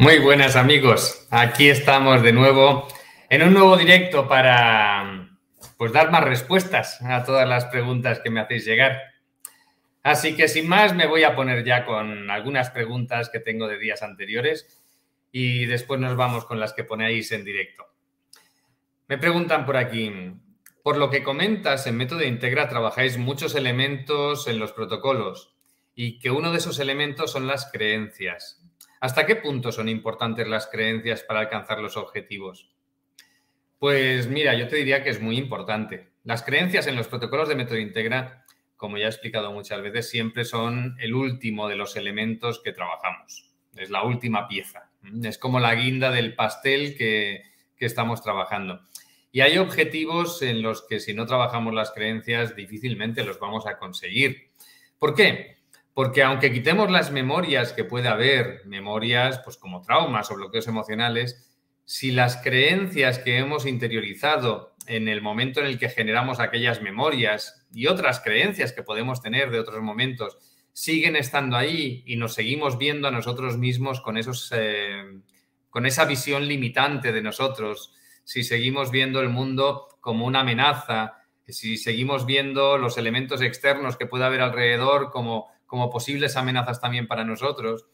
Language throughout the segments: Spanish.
Muy buenas amigos, aquí estamos de nuevo en un nuevo directo para pues dar más respuestas a todas las preguntas que me hacéis llegar. Así que sin más me voy a poner ya con algunas preguntas que tengo de días anteriores y después nos vamos con las que ponéis en directo. Me preguntan por aquí, por lo que comentas en Método Integra trabajáis muchos elementos en los protocolos y que uno de esos elementos son las creencias. ¿Hasta qué punto son importantes las creencias para alcanzar los objetivos? Pues mira, yo te diría que es muy importante. Las creencias en los protocolos de método integra, como ya he explicado muchas veces, siempre son el último de los elementos que trabajamos. Es la última pieza. Es como la guinda del pastel que, que estamos trabajando. Y hay objetivos en los que si no trabajamos las creencias difícilmente los vamos a conseguir. ¿Por qué? Porque aunque quitemos las memorias que puede haber, memorias pues como traumas o bloqueos emocionales, si las creencias que hemos interiorizado en el momento en el que generamos aquellas memorias y otras creencias que podemos tener de otros momentos siguen estando ahí y nos seguimos viendo a nosotros mismos con, esos, eh, con esa visión limitante de nosotros, si seguimos viendo el mundo como una amenaza, si seguimos viendo los elementos externos que puede haber alrededor como como posibles amenazas también para nosotros,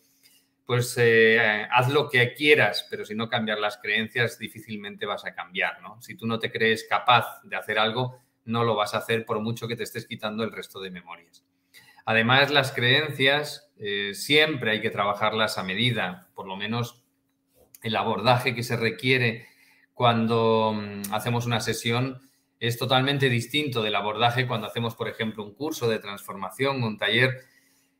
pues eh, haz lo que quieras, pero si no cambiar las creencias, difícilmente vas a cambiar, ¿no? Si tú no te crees capaz de hacer algo, no lo vas a hacer por mucho que te estés quitando el resto de memorias. Además, las creencias eh, siempre hay que trabajarlas a medida, por lo menos el abordaje que se requiere cuando mm, hacemos una sesión es totalmente distinto del abordaje cuando hacemos, por ejemplo, un curso de transformación, un taller,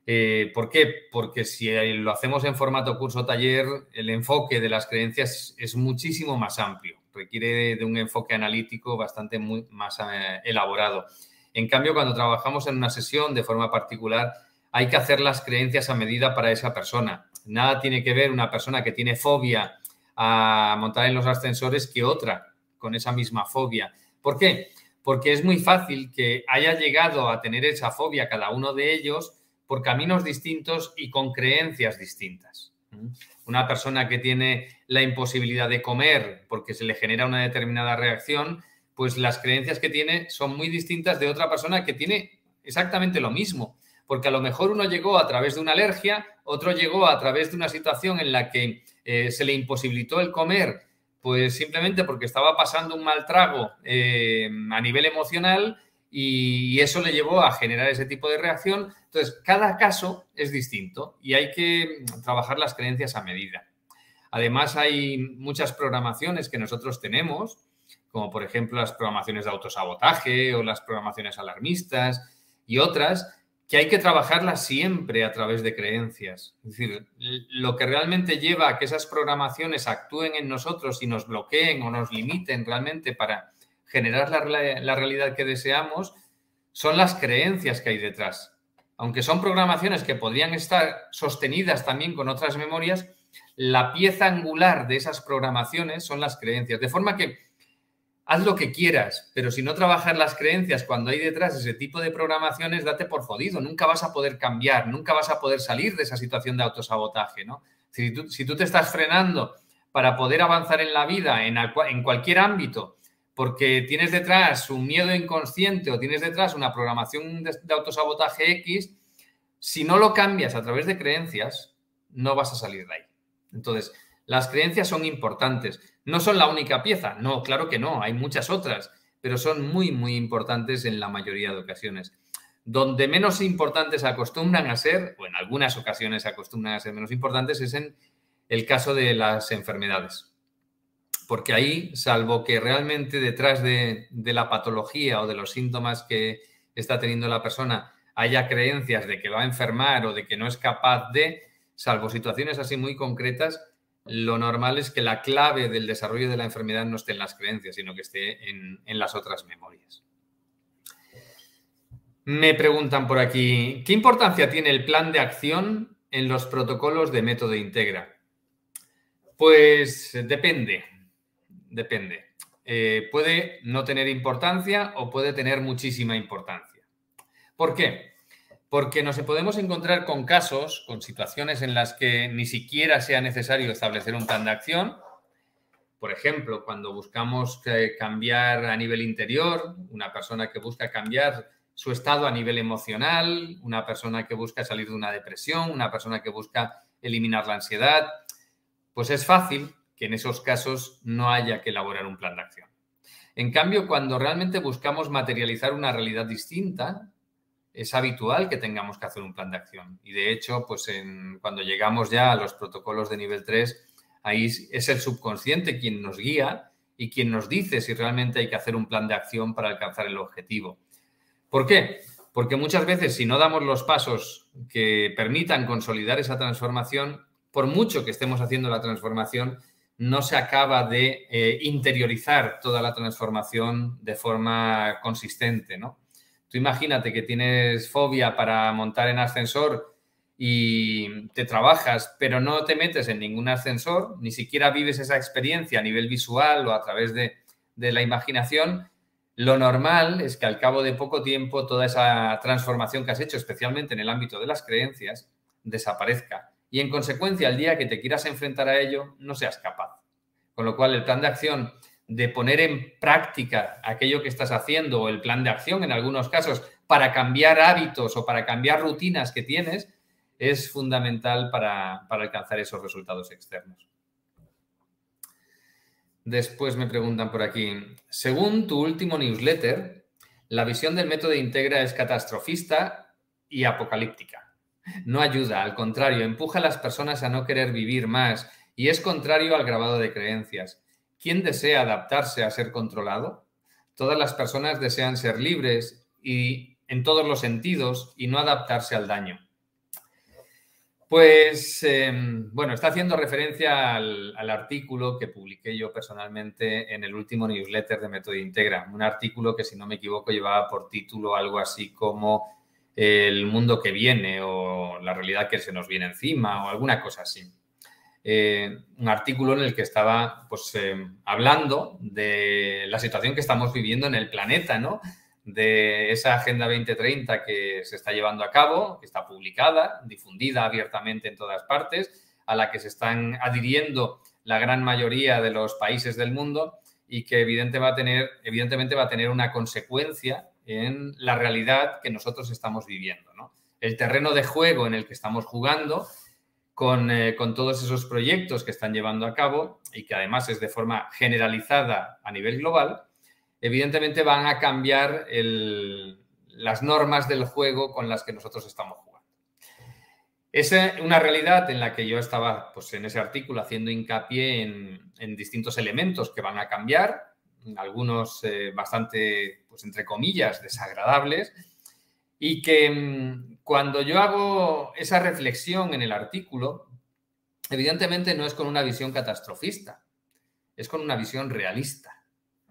eh, ¿Por qué? Porque si lo hacemos en formato curso-taller, el enfoque de las creencias es muchísimo más amplio, requiere de, un enfoque analítico bastante más eh, elaborado. En cambio, cuando trabajamos en una sesión de forma particular, hay que hacer las creencias a medida para esa persona. Nada tiene que ver una persona que tiene fobia a montar en los ascensores que otra con esa misma fobia. ¿Por qué? Porque es muy fácil que haya llegado a tener esa fobia cada uno de ellos por caminos distintos y con creencias distintas. Una persona que tiene la imposibilidad de comer porque se le genera una determinada reacción, pues las creencias que tiene son muy distintas de otra persona que tiene exactamente lo mismo. Porque a lo mejor uno llegó a través de una alergia, otro llegó a través de una situación en la que eh, se le imposibilitó el comer, pues simplemente porque estaba pasando un mal trago eh, a nivel emocional y eso le llevó a generar ese tipo de reacción. Entonces, cada caso es distinto y hay que trabajar las creencias a medida. Además, hay muchas programaciones que nosotros tenemos, como por ejemplo las programaciones de autosabotaje o las programaciones alarmistas y otras, que hay que trabajarlas siempre a través de creencias. Es decir, lo que realmente lleva a que esas programaciones actúen en nosotros y nos bloqueen o nos limiten realmente para generar la, realidad que deseamos son las creencias que hay detrás. Aunque son programaciones que podrían estar sostenidas también con otras memorias, la pieza angular de esas programaciones son las creencias. De forma que haz lo que quieras, pero si no trabajas las creencias cuando hay detrás ese tipo de programaciones, date por jodido. Nunca vas a poder cambiar, nunca vas a poder salir de esa situación de autosabotaje. ¿no? Si, tú, si tú te estás frenando para poder avanzar en la vida, en, en cualquier ámbito, porque tienes detrás un miedo inconsciente o tienes detrás una programación de, autosabotaje X, si no lo cambias a través de creencias, no vas a salir de ahí. Entonces, las creencias son importantes. No son la única pieza, no, claro que no, hay muchas otras, pero son muy, muy importantes en la mayoría de ocasiones. Donde menos importantes acostumbran a ser, o en algunas ocasiones acostumbran a ser menos importantes, es en el caso de las enfermedades porque ahí, salvo que realmente detrás de, la patología o de los síntomas que está teniendo la persona haya creencias de que va a enfermar o de que no es capaz de, salvo situaciones así muy concretas, lo normal es que la clave del desarrollo de la enfermedad no esté en las creencias, sino que esté en, en las otras memorias. Me preguntan por aquí, ¿qué importancia tiene el plan de acción en los protocolos de método integra? Pues depende depende. Eh, puede no tener importancia o puede tener muchísima importancia. ¿Por qué? Porque nos podemos encontrar con casos, con situaciones en las que ni siquiera sea necesario establecer un plan de acción. Por ejemplo, cuando buscamos eh, cambiar a nivel interior, una persona que busca cambiar su estado a nivel emocional, una persona que busca salir de una depresión, una persona que busca eliminar la ansiedad, pues es fácil que en esos casos no haya que elaborar un plan de acción. En cambio, cuando realmente buscamos materializar una realidad distinta, es habitual que tengamos que hacer un plan de acción. Y de hecho, pues cuando llegamos ya a los protocolos de nivel 3, ahí es el subconsciente quien nos guía y quien nos dice si realmente hay que hacer un plan de acción para alcanzar el objetivo. ¿Por qué? Porque muchas veces si no damos los pasos que permitan consolidar esa transformación, por mucho que estemos haciendo la transformación, no se acaba de eh, interiorizar toda la transformación de forma consistente, ¿no? Tú imagínate que tienes fobia para montar en ascensor y te trabajas, pero no te metes en ningún ascensor, ni siquiera vives esa experiencia a nivel visual o a través de, de la imaginación, lo normal es que al cabo de poco tiempo toda esa transformación que has hecho, especialmente en el ámbito de las creencias, desaparezca. Y en consecuencia, al día que te quieras enfrentar a ello, no seas capaz. Con lo cual, el plan de acción de poner en práctica aquello que estás haciendo o el plan de acción en algunos casos para cambiar hábitos o para cambiar rutinas que tienes es fundamental para, para alcanzar esos resultados externos. Después me preguntan por aquí, según tu último newsletter, la visión del método Integra es catastrofista y apocalíptica. No ayuda, al contrario, empuja a las personas a no querer vivir más y es contrario al grabado de creencias. ¿Quién desea adaptarse a ser controlado? Todas las personas desean ser libres y en todos los sentidos y no adaptarse al daño. Pues em, bueno, está haciendo referencia al, artículo que publiqué yo personalmente en el último newsletter de Método Integra. Un artículo que, si no me equivoco, llevaba por título algo así como El mundo que viene o la realidad que se nos viene encima o alguna cosa así. Eh, un artículo en el que estaba pues, em, hablando de la situación que estamos viviendo en el planeta, ¿no? de esa Agenda 2030 que se está llevando a cabo, que está publicada, difundida abiertamente en todas partes, a la que se están adhiriendo la gran mayoría de los países del mundo y que evidentemente va a tener una consecuencia en la realidad que nosotros estamos viviendo. El terreno de juego en el que estamos jugando con, eh, con todos esos proyectos que están llevando a cabo y que además es de forma generalizada a nivel global, evidentemente van a cambiar las normas del juego con las que nosotros estamos jugando. Es una realidad en la que yo estaba pues, en ese artículo haciendo hincapié en, distintos elementos que van a cambiar, algunos eh, bastante, pues entre comillas, desagradables, y que mm, cuando yo hago esa reflexión en el artículo, evidentemente no es con una visión catastrofista, es con una visión realista.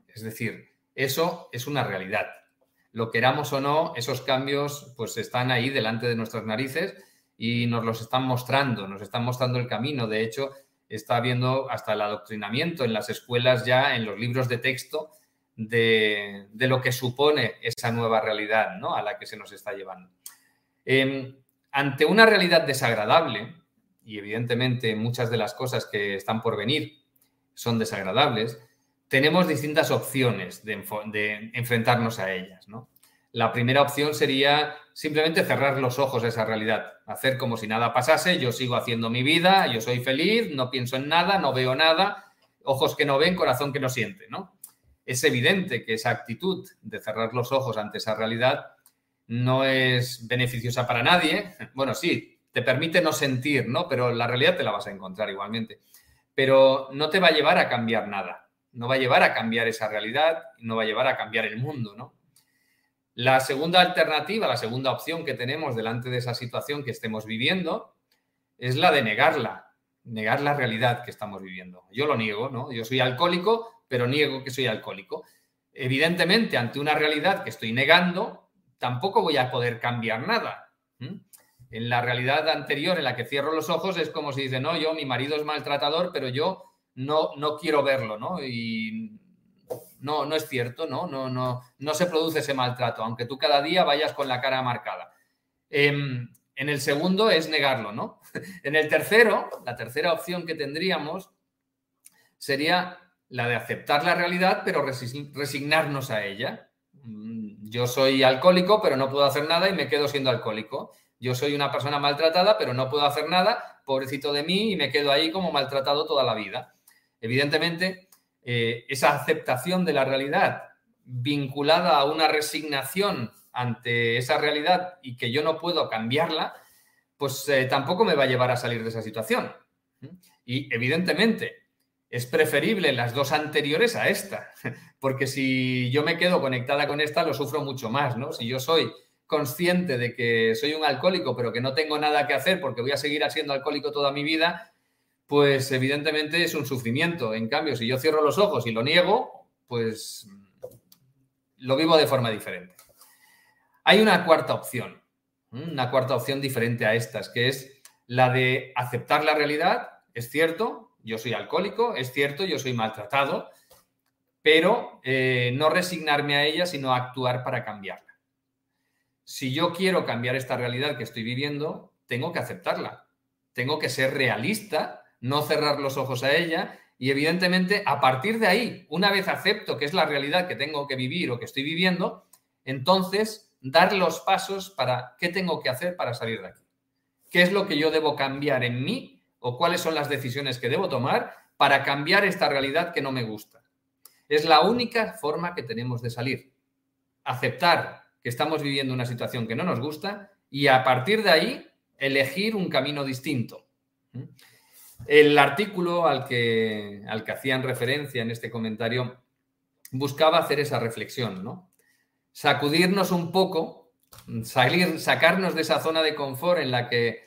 Es decir, eso es una realidad. Lo queramos o no, esos cambios pues están ahí delante de nuestras narices y nos los están mostrando, nos están mostrando el camino. De hecho, está habiendo hasta el adoctrinamiento en las escuelas ya, en los libros de texto, de, lo que supone esa nueva realidad ¿no? a la que se nos está llevando. Em, ante una realidad desagradable, y evidentemente muchas de las cosas que están por venir son desagradables, tenemos distintas opciones de, enfrentarnos a ellas. La primera opción sería simplemente cerrar los ojos a esa realidad, hacer como si nada pasase, yo sigo haciendo mi vida, yo soy feliz, no pienso en nada, no veo nada, ojos que no ven, corazón que no siente. ¿no? Es evidente que esa actitud de cerrar los ojos ante esa realidad no es beneficiosa para nadie. Bueno, sí, te permite no sentir, ¿no? Pero la realidad te la vas a encontrar igualmente. Pero no te va a llevar a cambiar nada no va a llevar a cambiar esa realidad, no va a llevar a cambiar el mundo, ¿no? La segunda alternativa, la segunda opción que tenemos delante de esa situación que estemos viviendo es la de negarla, negar la realidad que estamos viviendo. Yo lo niego, ¿no? Yo soy alcohólico, pero niego que soy alcohólico. Evidentemente, ante una realidad que estoy negando, tampoco voy a poder cambiar nada. En la realidad anterior en la que cierro los ojos es como si dice, no, yo, mi marido es maltratador, pero yo no, no quiero verlo, ¿no? Y no, no es cierto, ¿no? No, no, no se produce ese maltrato, aunque tú cada día vayas con la cara marcada. Em, en el segundo es negarlo, ¿no? En el tercero, la tercera opción que tendríamos sería la de aceptar la realidad, pero resignarnos a ella. Mm, yo soy alcohólico, pero no puedo hacer nada y me quedo siendo alcohólico. Yo soy una persona maltratada, pero no puedo hacer nada, pobrecito de mí, y me quedo ahí como maltratado toda la vida. Evidentemente, eh, esa aceptación de la realidad vinculada a una resignación ante esa realidad y que yo no puedo cambiarla, pues eh, tampoco me va a llevar a salir de esa situación. Y evidentemente es preferible las dos anteriores a esta, porque si yo me quedo conectada con esta, lo sufro mucho más, ¿no? Si yo soy consciente de que soy un alcohólico, pero que no tengo nada que hacer porque voy a seguir siendo alcohólico toda mi vida, pues evidentemente es un sufrimiento. En cambio, si yo cierro los ojos y lo niego, pues lo vivo de forma diferente. Hay una cuarta opción, una cuarta opción diferente a estas, que es la de aceptar la realidad. Es cierto, yo soy alcohólico, es cierto, yo soy maltratado, pero eh, no resignarme a ella, sino actuar para cambiarla si yo quiero cambiar esta realidad que estoy viviendo, tengo que aceptarla. Tengo que ser realista, no cerrar los ojos a ella y evidentemente a partir de ahí, una vez acepto que es la realidad que tengo que vivir o que estoy viviendo, entonces dar los pasos para qué tengo que hacer para salir de aquí. ¿Qué es lo que yo debo cambiar en mí o cuáles son las decisiones que debo tomar para cambiar esta realidad que no me gusta? Es la única forma que tenemos de salir. Aceptar que estamos viviendo una situación que no nos gusta y a partir de ahí elegir un camino distinto. El artículo al que, al que hacían referencia en este comentario buscaba hacer esa reflexión, ¿no? Sacudirnos un poco, salir, sacarnos de esa zona de confort en la que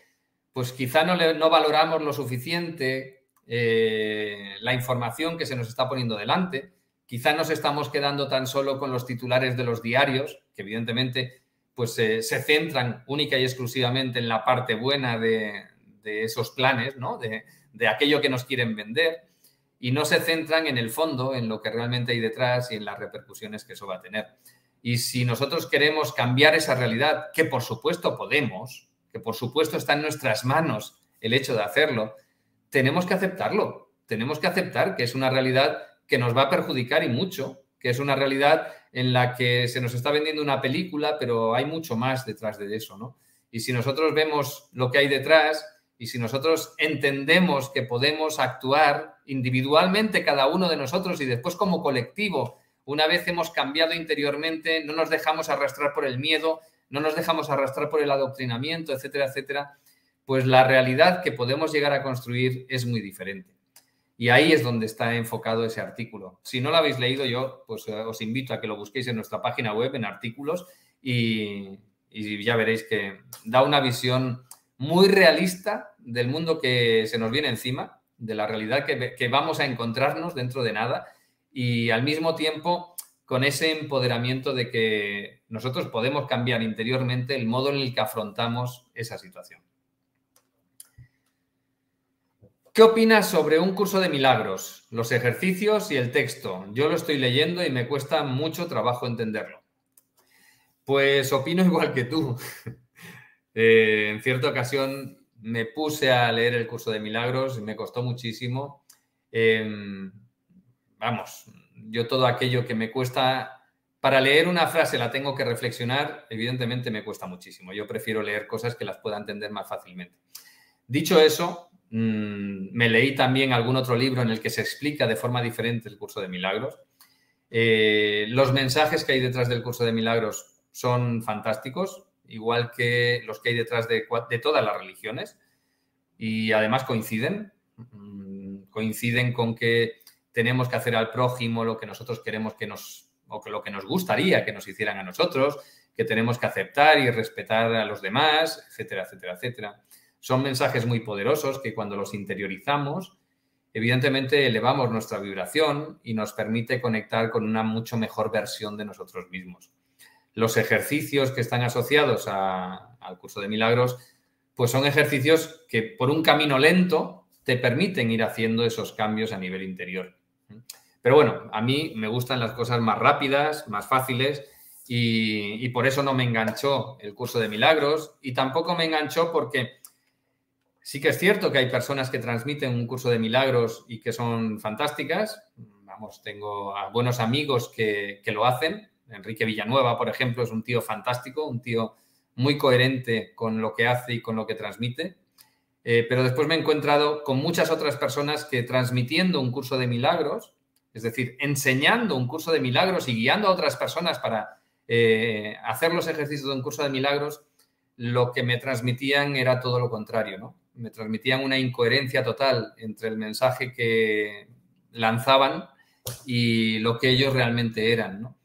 pues quizá no, no valoramos lo suficiente eh, la información que se nos está poniendo delante Quizá nos estamos quedando tan solo con los titulares de los diarios, que evidentemente pues, se centran única y exclusivamente en la parte buena de, esos planes, ¿no? de, de aquello que nos quieren vender, y no se centran en el fondo, en lo que realmente hay detrás y en las repercusiones que eso va a tener. Y si nosotros queremos cambiar esa realidad, que por supuesto podemos, que por supuesto está en nuestras manos el hecho de hacerlo, tenemos que aceptarlo. Tenemos que aceptar que es una realidad que nos va a perjudicar y mucho, que es una realidad en la que se nos está vendiendo una película, pero hay mucho más detrás de eso, ¿no? Y si nosotros vemos lo que hay detrás y si nosotros entendemos que podemos actuar individualmente cada uno de nosotros y después como colectivo, una vez hemos cambiado interiormente, no nos dejamos arrastrar por el miedo, no nos dejamos arrastrar por el adoctrinamiento, etcétera, etcétera, pues la realidad que podemos llegar a construir es muy diferente. Y ahí es donde está enfocado ese artículo. Si no lo habéis leído, yo pues, eh, os invito a que lo busquéis en nuestra página web, en artículos, y, ya veréis que da una visión muy realista del mundo que se nos viene encima, de la realidad que, que vamos a encontrarnos dentro de nada, y al mismo tiempo con ese empoderamiento de que nosotros podemos cambiar interiormente el modo en el que afrontamos esa situación. ¿Qué opinas sobre un curso de milagros, los ejercicios y el texto? Yo lo estoy leyendo y me cuesta mucho trabajo entenderlo. Pues opino igual que tú. Eh, en cierta ocasión me puse a leer el curso de milagros y me costó muchísimo. Em, vamos, yo todo aquello que me cuesta, para leer una frase la tengo que reflexionar, evidentemente me cuesta muchísimo. Yo prefiero leer cosas que las pueda entender más fácilmente. Dicho eso, Mm, me leí también algún otro libro en el que se explica de forma diferente el curso de milagros. Eh, los mensajes que hay detrás del curso de milagros son fantásticos, igual que los que hay detrás de, todas las religiones, y además coinciden. Mm, coinciden con que tenemos que hacer al prójimo lo que nosotros queremos que nos, o que lo que nos gustaría que nos hicieran a nosotros, que tenemos que aceptar y respetar a los demás, etcétera, etcétera, etcétera. Son mensajes muy poderosos que cuando los interiorizamos, evidentemente elevamos nuestra vibración y nos permite conectar con una mucho mejor versión de nosotros mismos. Los ejercicios que están asociados al curso de milagros, pues son ejercicios que por un camino lento te permiten ir haciendo esos cambios a nivel interior. Pero bueno, a mí me gustan las cosas más rápidas, más fáciles y, por eso no me enganchó el curso de milagros y tampoco me enganchó porque sí que es cierto que hay personas que transmiten un curso de milagros y que son fantásticas. Vamos, tengo buenos amigos que, que lo hacen. Enrique Villanueva, por ejemplo, es un tío fantástico, un tío muy coherente con lo que hace y con lo que transmite. Eh, pero después me he encontrado con muchas otras personas que transmitiendo un curso de milagros, es decir, enseñando un curso de milagros y guiando a otras personas para eh, hacer los ejercicios de un curso de milagros, lo que me transmitían era todo lo contrario, ¿no? Me transmitían una incoherencia total entre el mensaje que lanzaban y lo que ellos realmente eran, ¿no?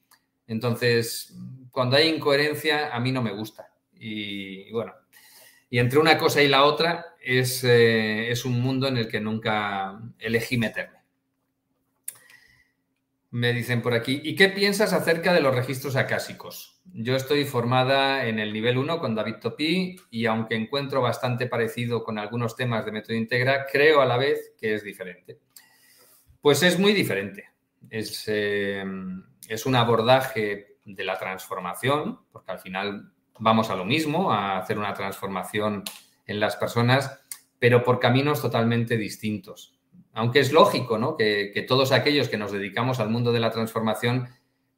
Entonces, cuando hay incoherencia, a mí no me gusta. Y bueno, y entre una cosa y la otra es, eh, es un mundo en el que nunca elegí meterme. Me dicen por aquí, ¿y qué piensas acerca de los registros acásicos? Yo estoy formada en el nivel 1 con David Topí y aunque encuentro bastante parecido con algunos temas de método integra, creo a la vez que es diferente. Pues es muy diferente. Es, eh, es un abordaje de la transformación, porque al final vamos a lo mismo, a hacer una transformación en las personas, pero por caminos totalmente distintos. Aunque es lógico ¿no? que, todos aquellos que nos dedicamos al mundo de la transformación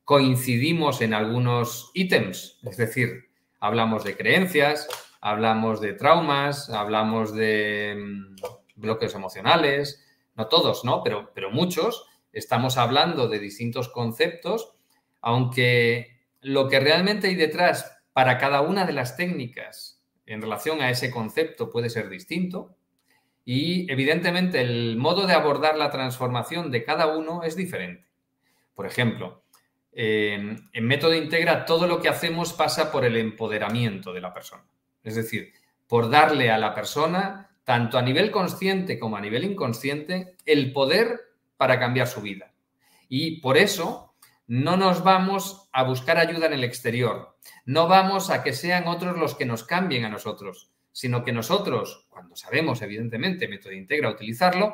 coincidimos en algunos ítems, es decir, hablamos de creencias, hablamos de traumas, hablamos de mm, bloques emocionales, no todos, ¿no? Pero, pero muchos, estamos hablando de distintos conceptos, aunque lo que realmente hay detrás para cada una de las técnicas en relación a ese concepto puede ser distinto y evidentemente el modo de abordar la transformación de cada uno es diferente. Por ejemplo, en, método integra todo lo que hacemos pasa por el empoderamiento de la persona. Es decir, por darle a la persona, tanto a nivel consciente como a nivel inconsciente, el poder para cambiar su vida. Y por eso no nos vamos a buscar ayuda en el exterior, no vamos a que sean otros los que nos cambien a nosotros, sino que nosotros, cuando sabemos, evidentemente, método integra utilizarlo,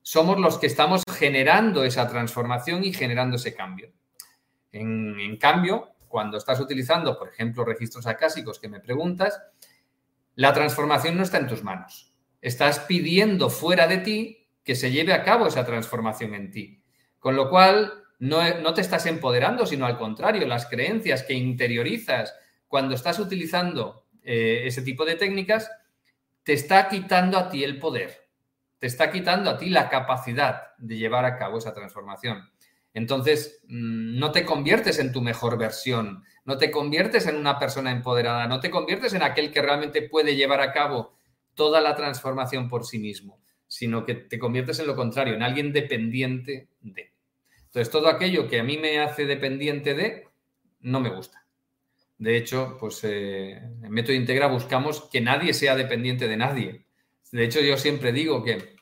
somos los que estamos generando esa transformación y generando ese cambio. En, cambio, cuando estás utilizando, por ejemplo, registros acásicos que me preguntas, la transformación no está en tus manos. Estás pidiendo fuera de ti que se lleve a cabo esa transformación en ti. Con lo cual, no, te estás empoderando, sino al contrario, las creencias que interiorizas cuando estás utilizando eh, ese tipo de técnicas, te está quitando a ti el poder, te está quitando a ti la capacidad de llevar a cabo esa transformación. Entonces, mm, no te conviertes en tu mejor versión, no te conviertes en una persona empoderada, no te conviertes en aquel que realmente puede llevar a cabo toda la transformación por sí mismo, sino que te conviertes en lo contrario, en alguien dependiente de. Entonces, todo aquello que a mí me hace dependiente de, no me gusta. De hecho, pues eh, en Método Integra buscamos que nadie sea dependiente de nadie. De hecho, yo siempre digo que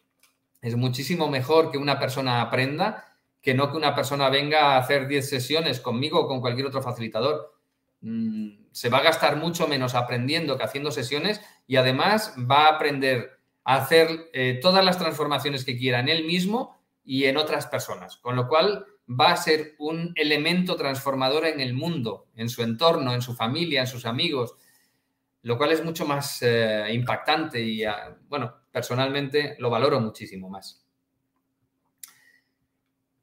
es muchísimo mejor que una persona aprenda que no que una persona venga a hacer 10 sesiones conmigo o con cualquier otro facilitador. Mm, se va a gastar mucho menos aprendiendo que haciendo sesiones y además va a aprender hacer eh, todas las transformaciones que quiera en él mismo y en otras personas, con lo cual va a ser un elemento transformador en el mundo, en su entorno, en su familia, en sus amigos, lo cual es mucho más eh, impactante y, ah, bueno, personalmente lo valoro muchísimo más.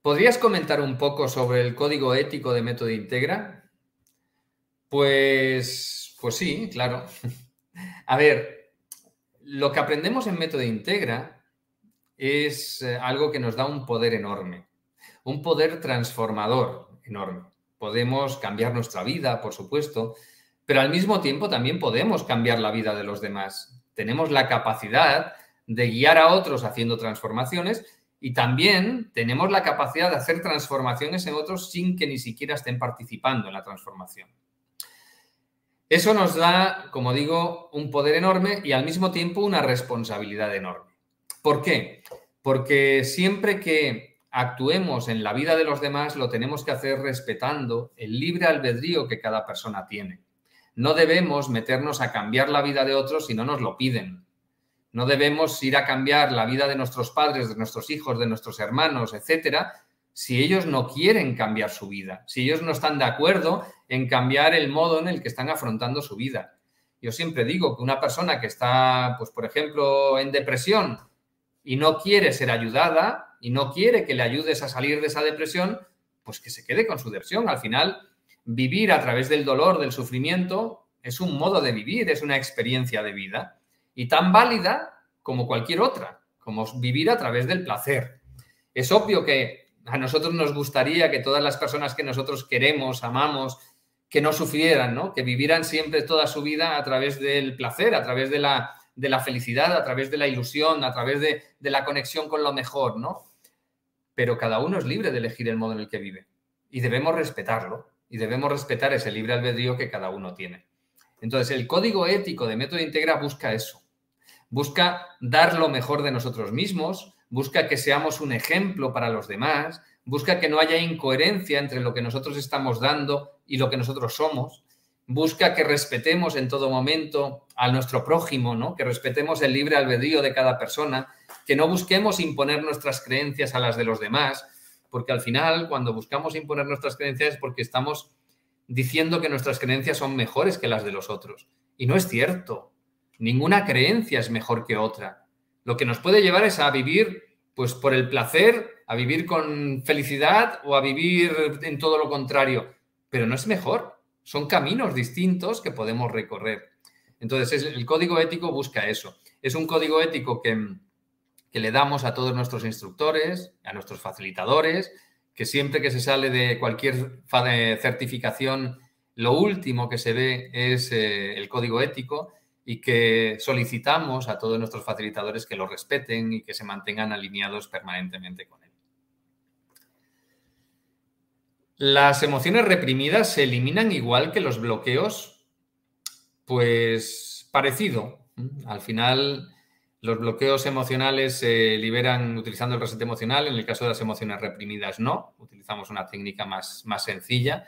¿Podrías comentar un poco sobre el código ético de Método Integra? Pues, pues sí, claro. A ver, lo que aprendemos en Método Integra es eh, algo que nos da un poder enorme, un poder transformador enorme. Podemos cambiar nuestra vida, por supuesto, pero al mismo tiempo también podemos cambiar la vida de los demás. Tenemos la capacidad de guiar a otros haciendo transformaciones y también tenemos la capacidad de hacer transformaciones en otros sin que ni siquiera estén participando en la transformación. Eso nos da, como digo, un poder enorme y al mismo tiempo una responsabilidad enorme. ¿Por qué? Porque siempre que actuemos en la vida de los demás lo tenemos que hacer respetando el libre albedrío que cada persona tiene. No debemos meternos a cambiar la vida de otros si no nos lo piden. No debemos ir a cambiar la vida de nuestros padres, de nuestros hijos, de nuestros hermanos, etcétera, si ellos no quieren cambiar su vida, si ellos no están de acuerdo en cambiar el modo en el que están afrontando su vida. Yo siempre digo que una persona que está, pues por ejemplo, en depresión y no quiere ser ayudada y no quiere que le ayudes a salir de esa depresión, pues que se quede con su depresión. Al final, vivir a través del dolor, del sufrimiento, es un modo de vivir, es una experiencia de vida y tan válida como cualquier otra, como vivir a través del placer. Es obvio que a nosotros nos gustaría que todas las personas que nosotros queremos, amamos, que no sufrieran, ¿no? que vivieran siempre toda su vida a través del placer, a través de la, de la felicidad, a través de la ilusión, a través de, de la conexión con lo mejor, ¿no? Pero cada uno es libre de elegir el modo en el que vive y debemos respetarlo y debemos respetar ese libre albedrío que cada uno tiene. Entonces, el código ético de Método Integra busca eso. Busca dar lo mejor de nosotros mismos, busca que seamos un ejemplo para los demás, busca que no haya incoherencia entre lo que nosotros estamos dando y lo que nosotros somos, busca que respetemos en todo momento a nuestro prójimo, ¿no? que respetemos el libre albedrío de cada persona, que no busquemos imponer nuestras creencias a las de los demás, porque al final cuando buscamos imponer nuestras creencias es porque estamos diciendo que nuestras creencias son mejores que las de los otros. Y no es cierto. Ninguna creencia es mejor que otra. Lo que nos puede llevar es a vivir pues por el placer, a vivir con felicidad o a vivir en todo lo contrario, pero no es mejor. Son caminos distintos que podemos recorrer. Entonces, el código ético busca eso. Es un código ético que, que le damos a todos nuestros instructores, a nuestros facilitadores, que siempre que se sale de cualquier certificación, lo último que se ve es eh, el código ético y que solicitamos a todos nuestros facilitadores que lo respeten y que se mantengan alineados permanentemente con él. ¿Las emociones reprimidas se eliminan igual que los bloqueos? Pues parecido. Al final, los bloqueos emocionales se liberan utilizando el reset emocional, en el caso de las emociones reprimidas no, utilizamos una técnica más, más sencilla,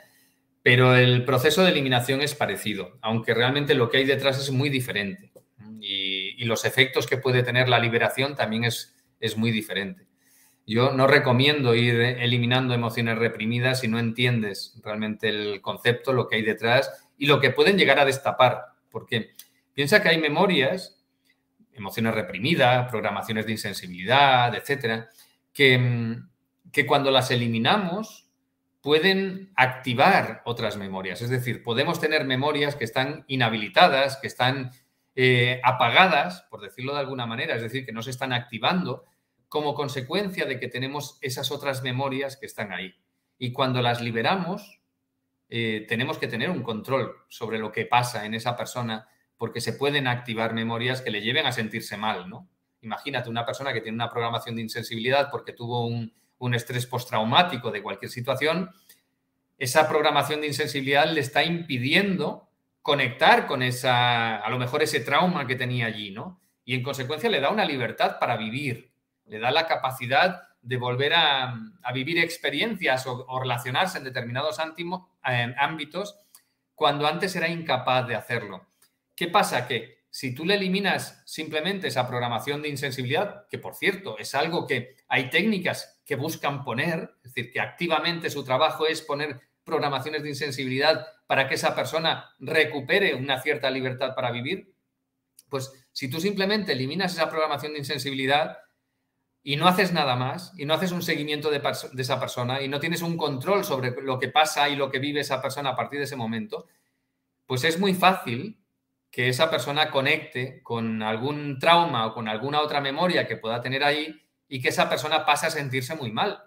pero el proceso de eliminación es parecido, aunque realmente lo que hay detrás es muy diferente y, los efectos que puede tener la liberación también es, es muy diferente. Yo no recomiendo ir eliminando emociones reprimidas si no entiendes realmente el concepto, lo que hay detrás y lo que pueden llegar a destapar, porque piensa que hay memorias emociones reprimidas, programaciones de insensibilidad, etcétera, que, que cuando las eliminamos pueden activar otras memorias. Es decir, podemos tener memorias que están inhabilitadas, que están eh, apagadas, por decirlo de alguna manera, es decir, que no se están activando como consecuencia de que tenemos esas otras memorias que están ahí. Y cuando las liberamos, eh, tenemos que tener un control sobre lo que pasa en esa persona porque se pueden activar memorias que le lleven a sentirse mal, ¿no? Imagínate una persona que tiene una programación de insensibilidad porque tuvo un, estrés postraumático de cualquier situación, esa programación de insensibilidad le está impidiendo conectar con esa, a lo mejor ese trauma que tenía allí, ¿no? Y en consecuencia le da una libertad para vivir, le da la capacidad de volver a, vivir experiencias o, relacionarse en determinados ámbitos cuando antes era incapaz de hacerlo. ¿Qué pasa? Que si tú le eliminas simplemente esa programación de insensibilidad, que por cierto es algo que hay técnicas que buscan poner, es decir, que activamente su trabajo es poner programaciones de insensibilidad para que esa persona recupere una cierta libertad para vivir, pues si tú simplemente eliminas esa programación de insensibilidad y no haces nada más, y no haces un seguimiento de, de esa persona, y no tienes un control sobre lo que pasa y lo que vive esa persona a partir de ese momento, pues es muy fácil que esa persona conecte con algún trauma o con alguna otra memoria que pueda tener ahí y que esa persona pase a sentirse muy mal.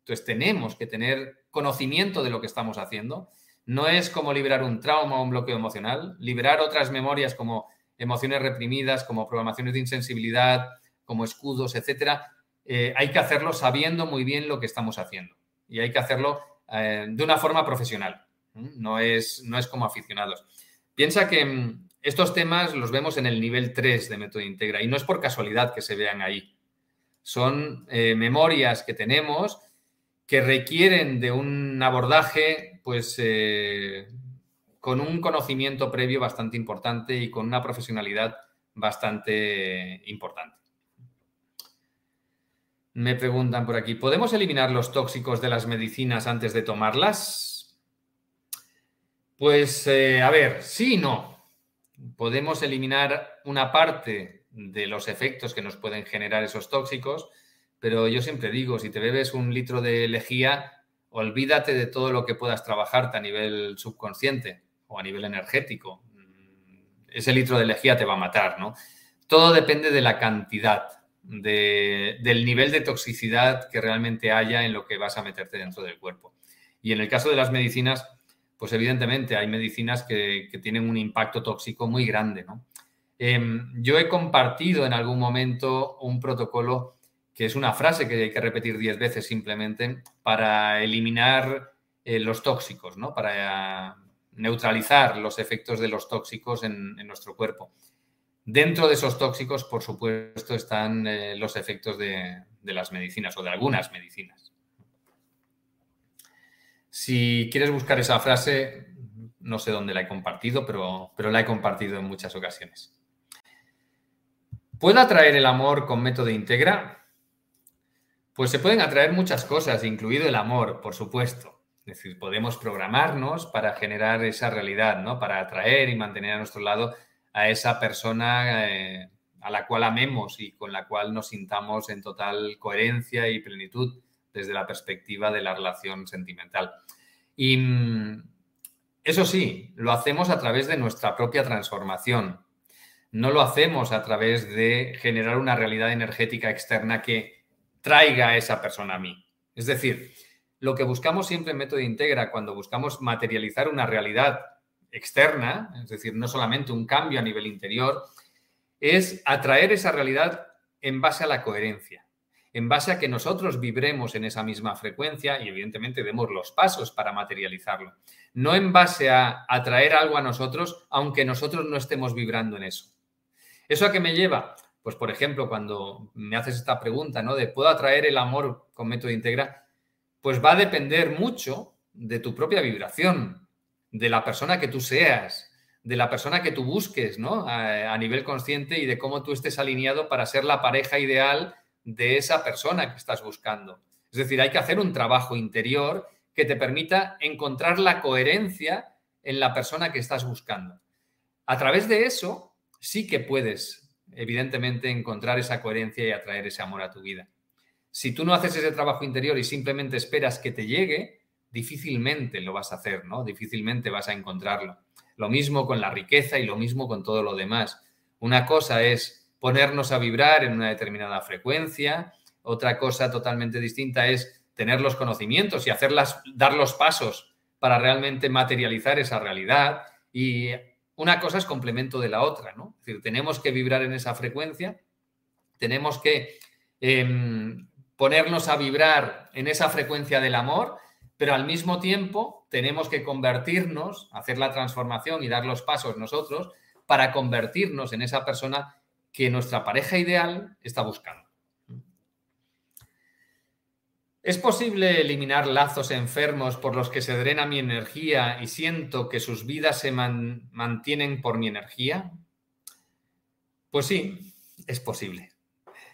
Entonces tenemos que tener conocimiento de lo que estamos haciendo. No es como liberar un trauma o un bloqueo emocional, liberar otras memorias como emociones reprimidas, como programaciones de insensibilidad, como escudos, etcétera. Eh, hay que hacerlo sabiendo muy bien lo que estamos haciendo y hay que hacerlo eh, de una forma profesional. No es, no es como aficionados. Piensa que mm, estos temas los vemos en el nivel 3 de Método Integra y no es por casualidad que se vean ahí. Son eh, memorias que tenemos que requieren de un abordaje pues eh, con un conocimiento previo bastante importante y con una profesionalidad bastante importante. Me preguntan por aquí, ¿podemos eliminar los tóxicos de las medicinas antes de tomarlas? Pues eh, a ver, sí y no. Podemos eliminar una parte de los efectos que nos pueden generar esos tóxicos, pero yo siempre digo, si te bebes un litro de lejía, olvídate de todo lo que puedas trabajarte a nivel subconsciente o a nivel energético. Ese litro de lejía te va a matar, ¿no? Todo depende de la cantidad, del nivel de toxicidad que realmente haya en lo que vas a meterte dentro del cuerpo. Y en el caso de las medicinas, pues evidentemente hay medicinas que, tienen un impacto tóxico muy grande. Em, yo he compartido en algún momento un protocolo que es una frase que hay que repetir diez veces simplemente para eliminar eh, los tóxicos, ¿no? para neutralizar los efectos de los tóxicos en, nuestro cuerpo. Dentro de esos tóxicos, por supuesto, están eh, los efectos de las medicinas o de algunas medicinas. Si quieres buscar esa frase, no sé dónde la he compartido, pero, pero la he compartido en muchas ocasiones. ¿Puedo atraer el amor con método integra? Pues se pueden atraer muchas cosas, incluido el amor, por supuesto. Es decir, podemos programarnos para generar esa realidad, ¿no? Para atraer y mantener a nuestro lado a esa persona eh, a la cual amemos y con la cual nos sintamos en total coherencia y plenitud desde la perspectiva de la relación sentimental. Y mm, eso sí, lo hacemos a través de nuestra propia transformación. No lo hacemos a través de generar una realidad energética externa que traiga a esa persona a mí. Es decir, lo que buscamos siempre en Método Integra, cuando buscamos materializar una realidad externa, es decir, no solamente un cambio a nivel interior, es atraer esa realidad en base a la coherencia en base a que nosotros vibremos en esa misma frecuencia y evidentemente demos los pasos para materializarlo. No en base a atraer algo a nosotros, aunque nosotros no estemos vibrando en eso. ¿Eso a qué me lleva? Pues, por ejemplo, cuando me haces esta pregunta, ¿no? De ¿puedo atraer el amor con método integra? Pues va a depender mucho de tu propia vibración, de la persona que tú seas, de la persona que tú busques, ¿no? A, a nivel consciente y de cómo tú estés alineado para ser la pareja ideal de esa persona que estás buscando. Es decir, hay que hacer un trabajo interior que te permita encontrar la coherencia en la persona que estás buscando. A través de eso, sí que puedes, evidentemente, encontrar esa coherencia y atraer ese amor a tu vida. Si tú no haces ese trabajo interior y simplemente esperas que te llegue, difícilmente lo vas a hacer, ¿no? Difícilmente vas a encontrarlo. Lo mismo con la riqueza y lo mismo con todo lo demás. Una cosa es ponernos a vibrar en una determinada frecuencia. Otra cosa totalmente distinta es tener los conocimientos y hacerlas, dar los pasos para realmente materializar esa realidad. Y una cosa es complemento de la otra, ¿no? Es decir, tenemos que vibrar en esa frecuencia, tenemos que em, ponernos a vibrar en esa frecuencia del amor, pero al mismo tiempo tenemos que convertirnos, hacer la transformación y dar los pasos nosotros para convertirnos en esa persona que nuestra pareja ideal está buscando. ¿Es posible eliminar lazos enfermos por los que se drena mi energía y siento que sus vidas se mantienen por mi energía? Pues sí, es posible.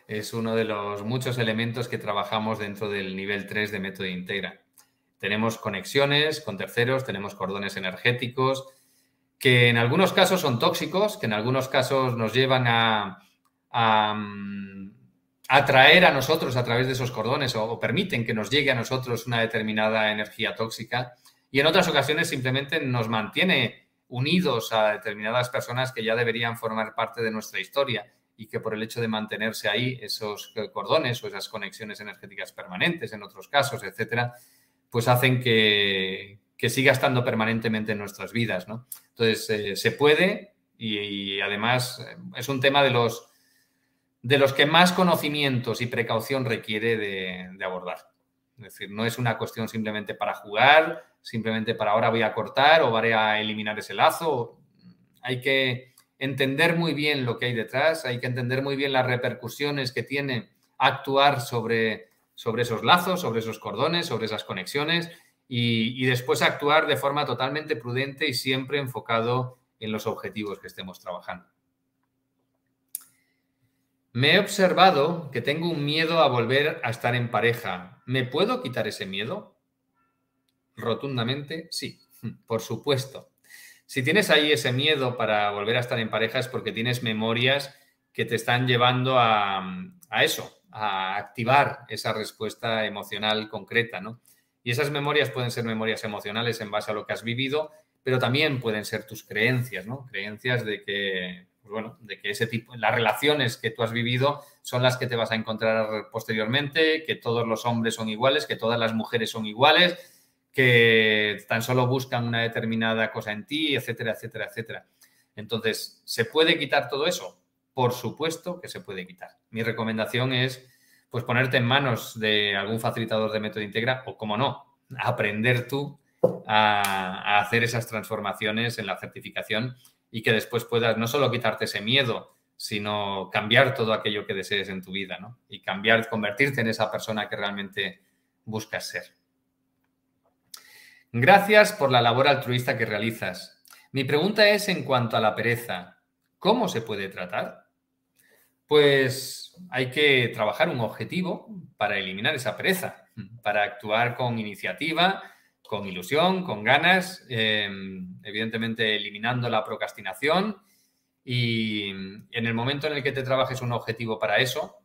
Es uno de los muchos elementos que trabajamos dentro del nivel 3 de método integra. Tenemos conexiones con terceros, tenemos cordones energéticos, que en algunos casos son tóxicos, que en algunos casos nos llevan a, mm, atraer a nosotros a través de esos cordones o, permiten que nos llegue a nosotros una determinada energía tóxica. Y en otras ocasiones simplemente nos mantiene unidos a determinadas personas que ya deberían formar parte de nuestra historia y que por el hecho de mantenerse ahí esos cordones o esas conexiones energéticas permanentes en otros casos, etcétera, pues hacen que, que siga estando permanentemente en nuestras vidas, ¿no? Entonces, eh, se puede y, además eh, es un tema de los, de los que más conocimientos y precaución requiere de, abordar. Es decir, no es una cuestión simplemente para jugar, simplemente para ahora voy a cortar o voy a eliminar ese lazo. Hay que entender muy bien lo que hay detrás, hay que entender muy bien las repercusiones que tiene actuar sobre, sobre esos lazos, sobre esos cordones, sobre esas conexiones y, después actuar de forma totalmente prudente y siempre enfocado en los objetivos que estemos trabajando. Me he observado que tengo un miedo a volver a estar en pareja. ¿Me puedo quitar ese miedo? Rotundamente, sí, por supuesto. Si tienes ahí ese miedo para volver a estar en pareja es porque tienes memorias que te están llevando a, a eso, a activar esa respuesta emocional concreta, ¿no? Y esas memorias pueden ser memorias emocionales en base a lo que has vivido, pero también pueden ser tus creencias, ¿no? Creencias de que, pues bueno, de que ese tipo, las relaciones que tú has vivido son las que te vas a encontrar posteriormente, que todos los hombres son iguales, que todas las mujeres son iguales, que tan solo buscan una determinada cosa en ti, etcétera, etcétera, etcétera. Entonces, ¿se puede quitar todo eso? Por supuesto que se puede quitar. Mi recomendación es pues ponerte en manos de algún facilitador de método integra o, como no, aprender tú a, hacer esas transformaciones en la certificación y que después puedas no solo quitarte ese miedo, sino cambiar todo aquello que desees en tu vida, ¿no? Y cambiar, convertirte en esa persona que realmente buscas ser. Gracias por la labor altruista que realizas. Mi pregunta es en cuanto a la pereza. ¿Cómo se puede tratar? Pues hay que trabajar un objetivo para eliminar esa pereza, para actuar con iniciativa, con ilusión, con ganas, em, evidentemente eliminando la procrastinación y en el momento en el que te trabajes un objetivo para eso,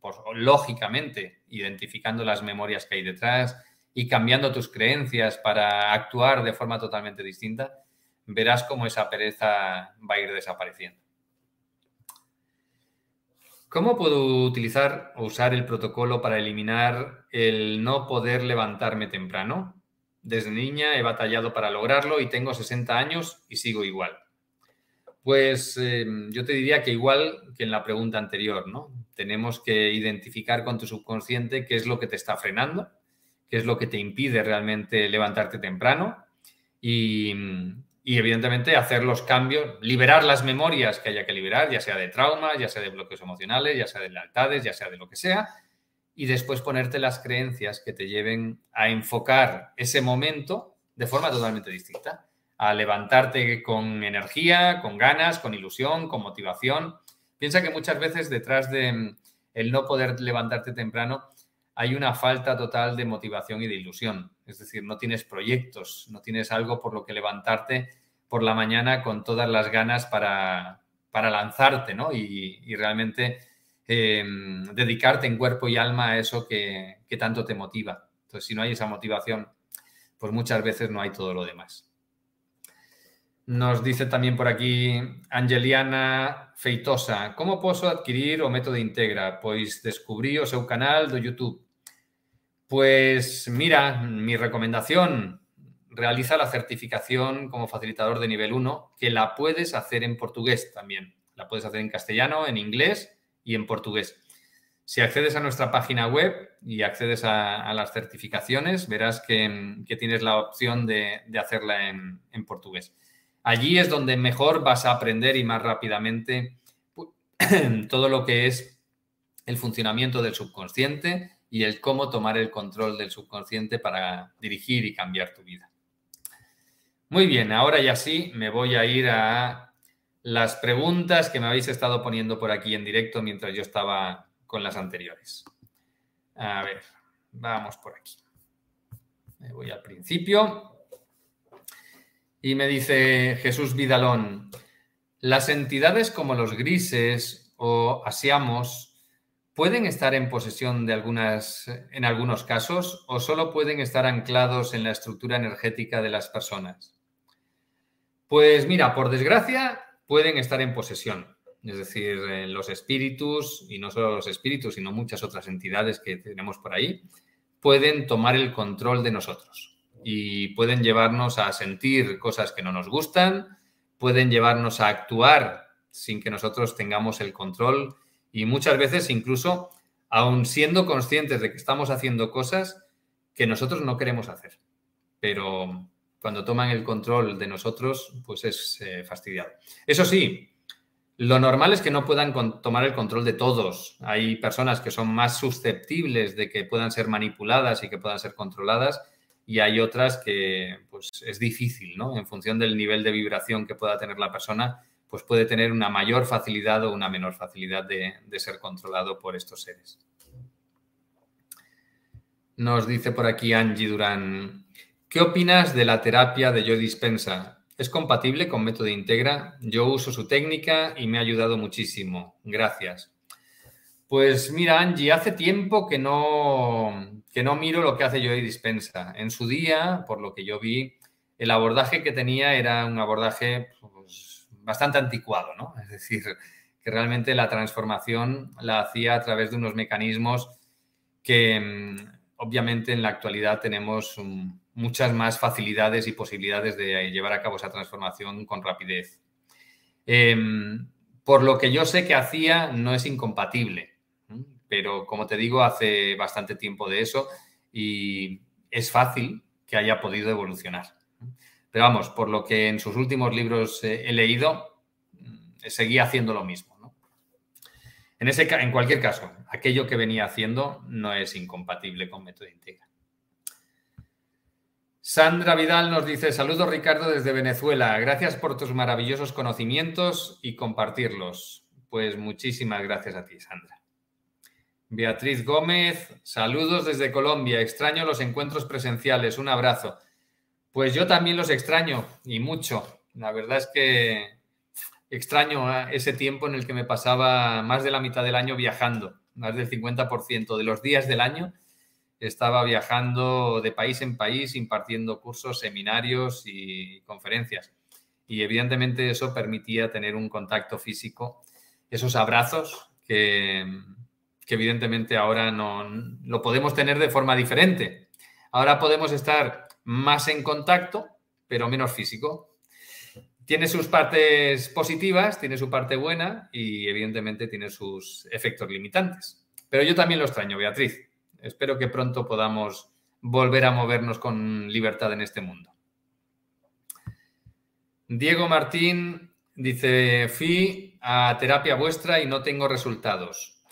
pues lógicamente identificando las memorias que hay detrás y cambiando tus creencias para actuar de forma totalmente distinta, verás cómo esa pereza va a ir desapareciendo. ¿Cómo puedo utilizar o usar el protocolo para eliminar el no poder levantarme temprano? Desde niña he batallado para lograrlo y tengo 60 años y sigo igual. Pues em, yo te diría que igual que en la pregunta anterior, ¿no? Tenemos que identificar con tu subconsciente qué es lo que te está frenando, qué es lo que te impide realmente levantarte temprano y, y evidentemente hacer los cambios, liberar las memorias que haya que liberar, ya sea de traumas, ya sea de bloqueos emocionales, ya sea de lealtades, ya sea de lo que sea, y después ponerte las creencias que te lleven a enfocar ese momento de forma totalmente distinta, a levantarte con energía, con ganas, con ilusión, con motivación. Piensa que muchas veces detrás de mm, el no poder levantarte temprano hay una falta total de motivación y de ilusión. Es decir, no tienes proyectos, no tienes algo por lo que levantarte por la mañana con todas las ganas para, lanzarte, ¿no? Y, realmente em, dedicarte en cuerpo y alma a eso que, que tanto te motiva. Entonces, si no hay esa motivación, pues muchas veces no hay todo lo demás. Nos dice también por aquí Angeliana Feitosa, ¿cómo puedo adquirir o método integra? Pues descubrí o canal de YouTube. Pues mira, mi recomendación, realiza la certificación como facilitador de nivel 1, que la puedes hacer en portugués también. La puedes hacer en castellano, en inglés y en portugués. Si accedes a nuestra página web y accedes a, las certificaciones, verás que, tienes la opción de, hacerla en, en, portugués. Allí es donde mejor vas a aprender y más rápidamente todo lo que es el funcionamiento del subconsciente, y el cómo tomar el control del subconsciente para dirigir y cambiar tu vida. Muy bien, ahora ya sí me voy a ir a las preguntas que me habéis estado poniendo por aquí en directo mientras yo estaba con las anteriores. A ver, vamos por aquí. Me voy al principio. Y me dice Jesús Vidalón, las entidades como los grises o asiamos ¿Pueden estar en posesión de algunas, en algunos casos, o solo pueden estar anclados en la estructura energética de las personas? Pues mira, por desgracia, pueden estar en posesión. Es decir, los espíritus, y no solo los espíritus, sino muchas otras entidades que tenemos por ahí, pueden tomar el control de nosotros y pueden llevarnos a sentir cosas que no nos gustan, pueden llevarnos a actuar sin que nosotros tengamos el control y muchas veces incluso, aun siendo conscientes de que estamos haciendo cosas que nosotros no queremos hacer. Pero cuando toman el control de nosotros, pues es eh, fastidiado. Eso sí, lo normal es que no puedan tomar el control de todos. Hay personas que son más susceptibles de que puedan ser manipuladas y que puedan ser controladas y hay otras que pues es difícil, ¿no? En función del nivel de vibración que pueda tener la persona, pues puede tener una mayor facilidad o una menor facilidad de, ser controlado por estos seres. Nos dice por aquí Angie Durán, ¿qué opinas de la terapia de yo dispensa? es compatible con método Integra. Yo uso su técnica y me ha ayudado muchísimo. Gracias. Pues mira, Angie, hace tiempo que no, que no miro lo que hace Joey Dispensa. En su día, por lo que yo vi, el abordaje que tenía era un abordaje pues, bastante anticuado, ¿no? Es decir, que realmente la transformación la hacía a través de unos mecanismos que mm, obviamente en la actualidad tenemos muchas más facilidades y posibilidades de llevar a cabo esa transformación con rapidez. Em, por lo que yo sé que hacía, no es incompatible, pero como te digo, hace bastante tiempo de eso y es fácil que haya podido evolucionar. Pero vamos, por lo que en sus últimos libros he leído, mm, seguía haciendo lo mismo. En, ese, en cualquier caso, aquello que venía haciendo no es incompatible con método Integra. Sandra Vidal nos dice, saludos Ricardo desde Venezuela, gracias por tus maravillosos conocimientos y compartirlos. Pues muchísimas gracias a ti, Sandra. Beatriz Gómez, saludos desde Colombia, extraño los encuentros presenciales, un abrazo. Pues yo también los extraño y mucho. La verdad es que extraño ¿eh? ese tiempo en el que me pasaba más de la mitad del año viajando, más del 50% de los días del año estaba viajando de país en país impartiendo cursos, seminarios y conferencias. Y evidentemente eso permitía tener un contacto físico, esos abrazos que, que evidentemente ahora no lo podemos tener de forma diferente. Ahora podemos estar más en contacto, pero menos físico tiene sus partes positivas, tiene su parte buena y evidentemente tiene sus efectos limitantes. Pero yo también lo extraño, Beatriz. Espero que pronto podamos volver a movernos con libertad en este mundo. Diego Martín dice, fui a terapia vuestra y no tengo resultados.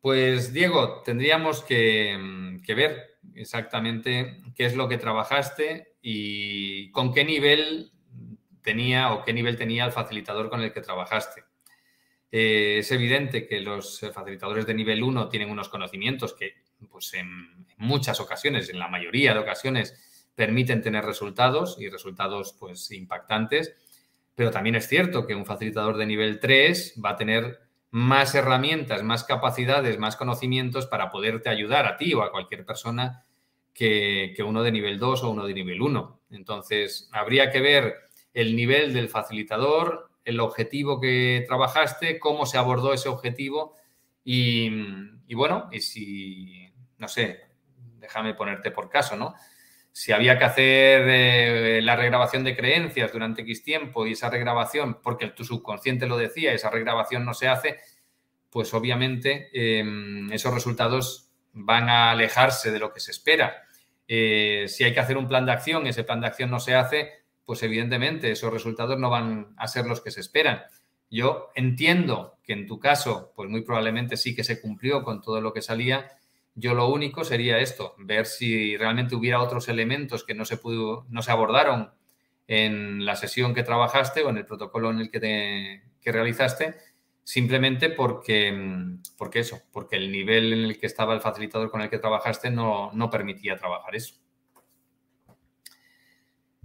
Pues Diego, tendríamos que, que ver exactamente qué es lo que trabajaste y con qué nivel tenía o qué nivel tenía el facilitador con el que trabajaste. Eh, es evidente que los facilitadores de nivel 1 tienen unos conocimientos que pues en muchas ocasiones, en la mayoría de ocasiones, permiten tener resultados y resultados pues impactantes, pero también es cierto que un facilitador de nivel 3 va a tener más herramientas, más capacidades, más conocimientos para poderte ayudar a ti o a cualquier persona que, que uno de nivel 2 o uno de nivel 1. Entonces, habría que ver el nivel del facilitador, el objetivo que trabajaste, cómo se abordó ese objetivo y, bueno, y si, no sé, déjame ponerte por caso, ¿no? Si había que hacer eh, la regrabación de creencias durante X tiempo y esa regrabación, porque tu subconsciente lo decía, esa regrabación no se hace, pues obviamente em, esos resultados van a alejarse de lo que se espera. Eh, si hay que hacer un plan de acción, ese plan de acción no se hace, pues evidentemente esos resultados no van a ser los que se esperan. Yo entiendo que en tu caso, pues muy probablemente sí que se cumplió con todo lo que salía. Yo lo único sería esto, ver si realmente hubiera otros elementos que no se pudo, no se abordaron en la sesión que trabajaste o en el protocolo en el que, que realizaste, simplemente porque, porque eso, porque el nivel en el que estaba el facilitador con el que trabajaste no, no permitía trabajar eso.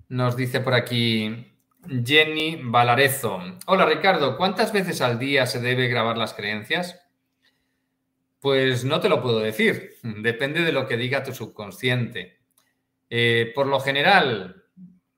Nos dice por aquí Jenny Valarezo. Hola Ricardo, ¿cuántas veces al día se debe grabar las creencias? Pues no te lo puedo decir, depende de lo que diga tu subconsciente. Eh, por lo general,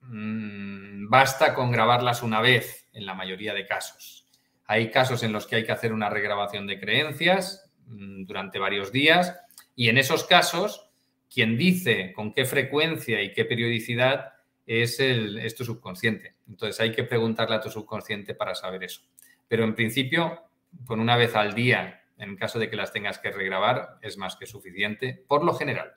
mm, basta con grabarlas una vez en la mayoría de casos. Hay casos en los que hay que hacer una regrabación de creencias mm, durante varios días y en esos casos, quien dice con qué frecuencia y qué periodicidad es, el, tu subconsciente. Entonces hay que preguntarle a tu subconsciente para saber eso. Pero en principio, con una vez al día, en caso de que las tengas que regrabar, es más que suficiente, por lo general.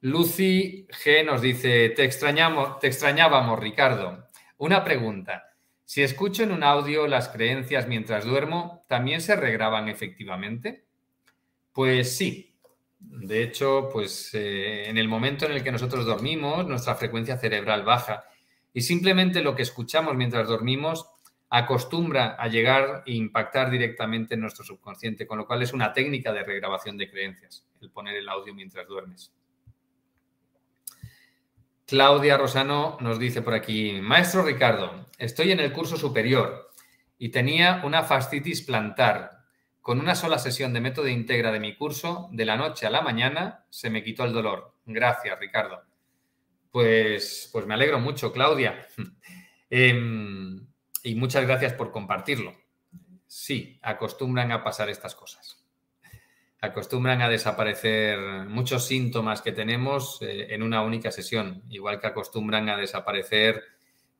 Lucy G nos dice, te, extrañamos, te extrañábamos, Ricardo. Una pregunta. Si escucho en un audio las creencias mientras duermo, ¿también se regraban efectivamente? Pues sí, de hecho, pues eh, en el momento en el que nosotros dormimos, nuestra frecuencia cerebral baja y simplemente lo que escuchamos mientras dormimos acostumbra a llegar e impactar directamente en nuestro subconsciente, con lo cual es una técnica de regrabación de creencias, el poner el audio mientras duermes. Claudia Rosano nos dice por aquí, Maestro Ricardo, estoy en el curso superior y tenía una fascitis plantar. Con una sola sesión de método integra de mi curso, de la noche a la mañana, se me quitó el dolor. Gracias, Ricardo. Pues, pues me alegro mucho, Claudia. Em, y muchas gracias por compartirlo. Sí, acostumbran a pasar estas cosas acostumbran a desaparecer muchos síntomas que tenemos eh, en una única sesión, igual que acostumbran a desaparecer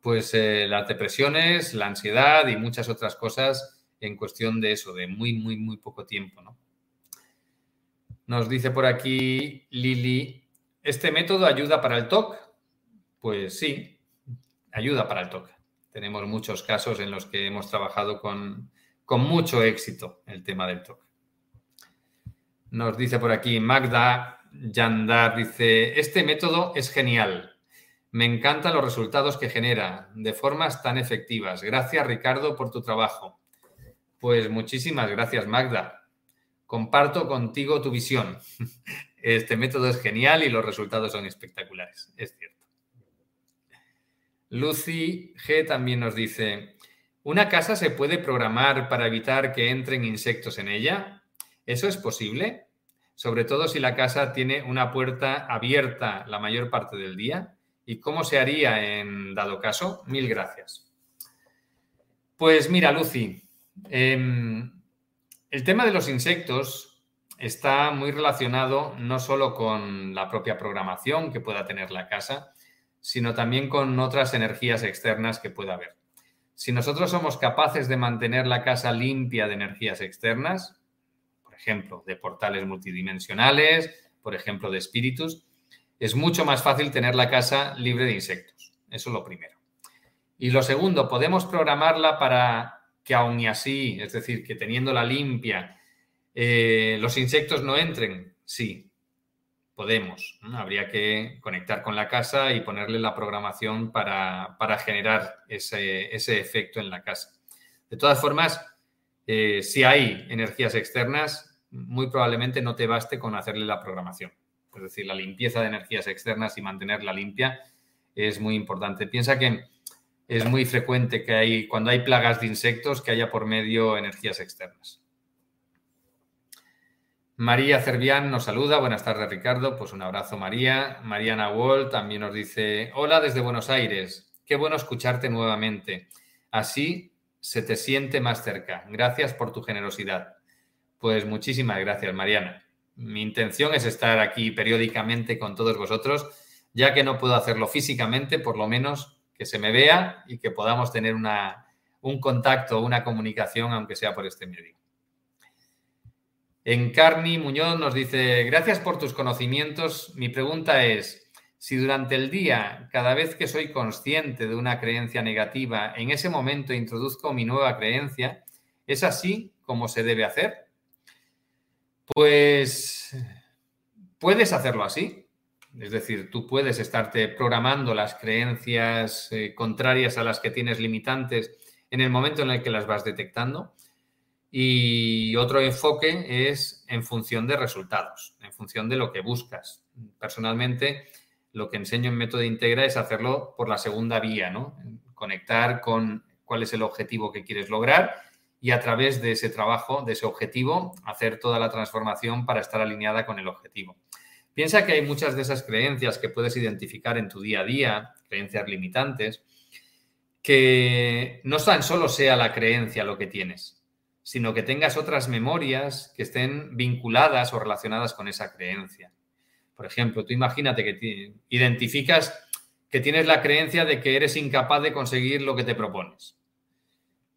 pues eh, las depresiones, la ansiedad y muchas otras cosas en cuestión de eso, de muy, muy, muy poco tiempo. ¿no? Nos dice por aquí Lili, ¿este método ayuda para el TOC? Pues sí, ayuda para el TOC. Tenemos muchos casos en los que hemos trabajado con, con mucho éxito el tema del TOC. Nos dice por aquí Magda Yandar, dice, este método es genial. Me encantan los resultados que genera de formas tan efectivas. Gracias Ricardo por tu trabajo. Pues muchísimas gracias Magda. Comparto contigo tu visión. Este método es genial y los resultados son espectaculares. Es cierto. Lucy G también nos dice, ¿una casa se puede programar para evitar que entren insectos en ella? ¿Eso es posible? Sobre todo si la casa tiene una puerta abierta la mayor parte del día. ¿Y cómo se haría en dado caso? Mil gracias. Pues mira, Lucy, em, el tema de los insectos está muy relacionado no solo con la propia programación que pueda tener la casa, sino también con otras energías externas que pueda haber. Si nosotros somos capaces de mantener la casa limpia de energías externas, ejemplo, de portales multidimensionales, por ejemplo, de espíritus, es mucho más fácil tener la casa libre de insectos. Eso es lo primero. Y lo segundo, podemos programarla para que aun y así, es decir, que teniéndola limpia, eh, los insectos no entren. Sí, podemos. Habría que conectar con la casa y ponerle la programación para, generar ese, efecto en la casa. De todas formas, eh, si hay energías externas, muy probablemente no te baste con hacerle la programación. Es decir, la limpieza de energías externas y mantenerla limpia es muy importante. Piensa que es muy frecuente que hay, cuando hay plagas de insectos, que haya por medio energías externas. María Cervián nos saluda. Buenas tardes, Ricardo. Pues un abrazo, María. Mariana Wall también nos dice: Hola desde Buenos Aires. Qué bueno escucharte nuevamente. Así se te siente más cerca. Gracias por tu generosidad. Pues muchísimas gracias, Mariana. Mi intención es estar aquí periódicamente con todos vosotros, ya que no puedo hacerlo físicamente, por lo menos que se me vea y que podamos tener una, un contacto, una comunicación, aunque sea por este medio. Encarni Muñoz nos dice, gracias por tus conocimientos. Mi pregunta es, si durante el día, cada vez que soy consciente de una creencia negativa, en ese momento introduzco mi nueva creencia, ¿es así como se debe hacer? Pues puedes hacerlo así. Es decir, tú puedes estarte programando las creencias eh, contrarias a las que tienes limitantes en el momento en el que las vas detectando. Y otro enfoque es en función de resultados, en función de lo que buscas. Personalmente, lo que enseño en Método Integra es hacerlo por la segunda vía, ¿no? Conectar con cuál es el objetivo que quieres lograr y a través de ese trabajo, de ese objetivo, hacer toda la transformación para estar alineada con el objetivo. Piensa que hay muchas de esas creencias que puedes identificar en tu día a día, creencias limitantes, que no tan solo sea la creencia lo que tienes, sino que tengas otras memorias que estén vinculadas o relacionadas con esa creencia. Por ejemplo, tú imagínate que identificas que tienes la creencia de que eres incapaz de conseguir lo que te propones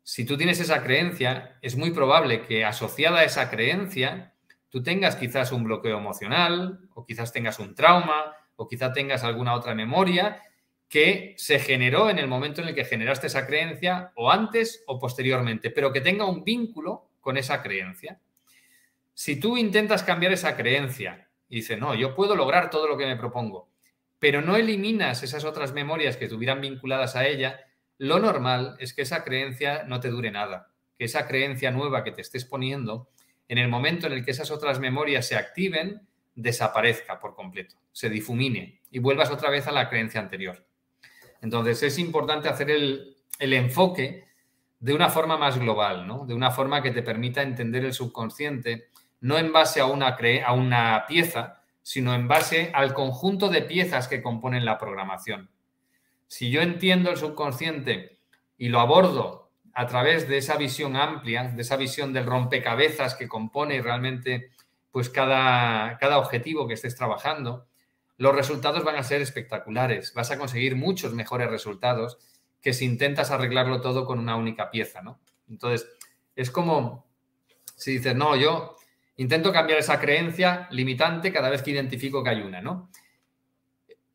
si tú tienes esa creencia, es muy probable que asociada a esa creencia tú tengas quizás un bloqueo emocional o quizás tengas un trauma o quizás tengas alguna otra memoria que se generó en el momento en el que generaste esa creencia o antes o posteriormente, pero que tenga un vínculo con esa creencia. Si tú intentas cambiar esa creencia y dices, no, yo puedo lograr todo lo que me propongo, pero no eliminas esas otras memorias que estuvieran vinculadas a ella, lo normal es que esa creencia no te dure nada, que esa creencia nueva que te estés poniendo, en el momento en el que esas otras memorias se activen, desaparezca por completo, se difumine y vuelvas otra vez a la creencia anterior. Entonces es importante hacer el, enfoque de una forma más global, ¿no? de una forma que te permita entender el subconsciente, no en base a una, a una pieza, sino en base al conjunto de piezas que componen la programación. Si yo entiendo el subconsciente y lo abordo a través de esa visión amplia, de esa visión del rompecabezas que compone realmente pues cada, cada objetivo que estés trabajando, los resultados van a ser espectaculares. Vas a conseguir muchos mejores resultados que si intentas arreglarlo todo con una única pieza, ¿no? Entonces, es como si dices, no, yo intento cambiar esa creencia limitante cada vez que identifico que hay una, ¿no?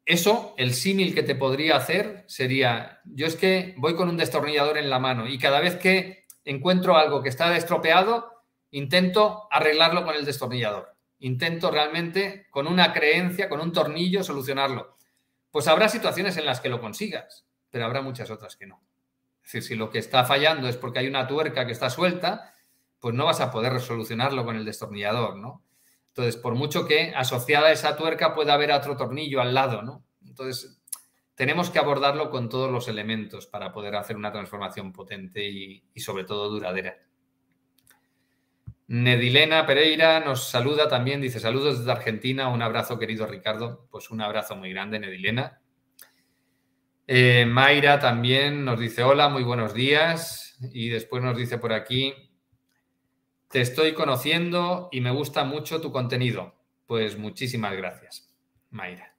Eso, el símil que te podría hacer sería, yo es que voy con un destornillador en la mano y cada vez que encuentro algo que está estropeado, intento arreglarlo con el destornillador. Intento realmente con una creencia, con un tornillo, solucionarlo. Pues habrá situaciones en las que lo consigas, pero habrá muchas otras que no. Es decir, si lo que está fallando es porque hay una tuerca que está suelta, pues no vas a poder solucionarlo con el destornillador, ¿no? Entonces, por mucho que asociada a esa tuerca pueda haber otro tornillo al lado, ¿no? Entonces, tenemos que abordarlo con todos los elementos para poder hacer una transformación potente y, sobre todo duradera. Nedilena Pereira nos saluda también, dice saludos desde Argentina, un abrazo querido Ricardo, pues un abrazo muy grande Nedilena. Eh, Mayra también nos dice hola, muy buenos días y después nos dice por aquí te estoy conociendo y me gusta mucho tu contenido. Pues muchísimas gracias, Mayra.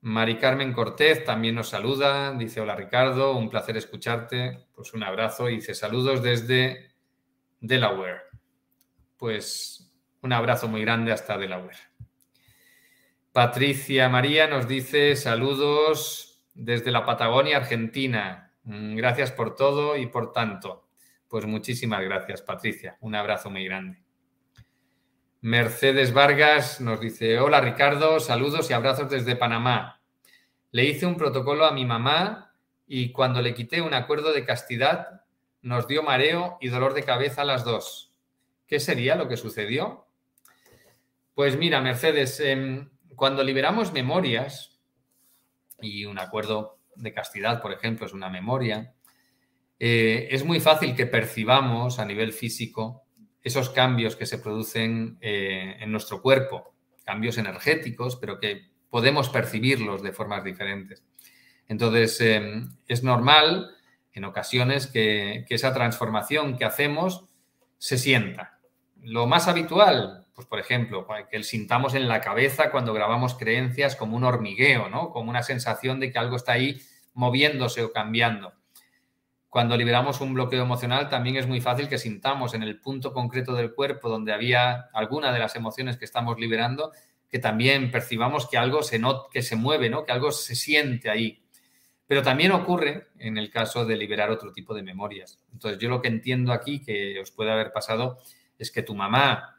Mari Carmen Cortés también nos saluda, dice hola Ricardo, un placer escucharte, pues un abrazo y dice saludos desde Delaware. Pues un abrazo muy grande hasta Delaware. Patricia María nos dice saludos desde la Patagonia, Argentina. Mm, gracias por todo y por tanto. Pues muchísimas gracias, Patricia. Un abrazo muy grande. Mercedes Vargas nos dice, hola Ricardo, saludos y abrazos desde Panamá. Le hice un protocolo a mi mamá y cuando le quité un acuerdo de castidad nos dio mareo y dolor de cabeza a las dos. ¿Qué sería lo que sucedió? Pues mira, Mercedes, em, cuando liberamos memorias, y un acuerdo de castidad, por ejemplo, es una memoria, eh, es muy fácil que percibamos a nivel físico esos cambios que se producen eh, en nuestro cuerpo, cambios energéticos, pero que podemos percibirlos de formas diferentes. Entonces, em, es normal en ocasiones que, esa transformación que hacemos se sienta. Lo más habitual, pues por ejemplo, que el sintamos en la cabeza cuando grabamos creencias como un hormigueo, ¿no? Como una sensación de que algo está ahí moviéndose o cambiando cuando liberamos un bloqueo emocional, también es muy fácil que sintamos en el punto concreto del cuerpo donde había alguna de las emociones que estamos liberando, que también percibamos que algo se, que se mueve, ¿no? que algo se siente ahí. Pero también ocurre en el caso de liberar otro tipo de memorias. Entonces, yo lo que entiendo aquí que os puede haber pasado es que tu mamá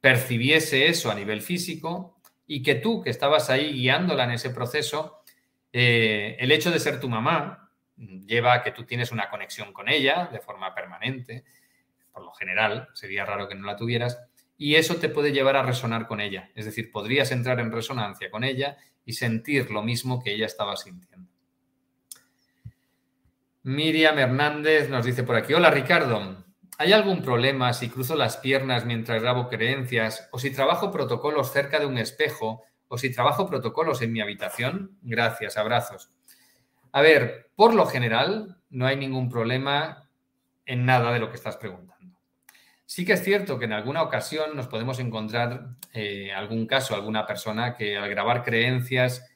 percibiese eso a nivel físico y que tú, que estabas ahí guiándola en ese proceso, eh, el hecho de ser tu mamá, lleva a que tú tienes una conexión con ella de forma permanente, por lo general, sería raro que no la tuvieras, y eso te puede llevar a resonar con ella. Es decir, podrías entrar en resonancia con ella y sentir lo mismo que ella estaba sintiendo. Miriam Hernández nos dice por aquí, hola Ricardo, ¿hay algún problema si cruzo las piernas mientras grabo creencias o si trabajo protocolos cerca de un espejo o si trabajo protocolos en mi habitación? Gracias, abrazos. A ver, por lo general, no hay ningún problema en nada de lo que estás preguntando. Sí que es cierto que en alguna ocasión nos podemos encontrar eh, algún caso, alguna persona que al grabar creencias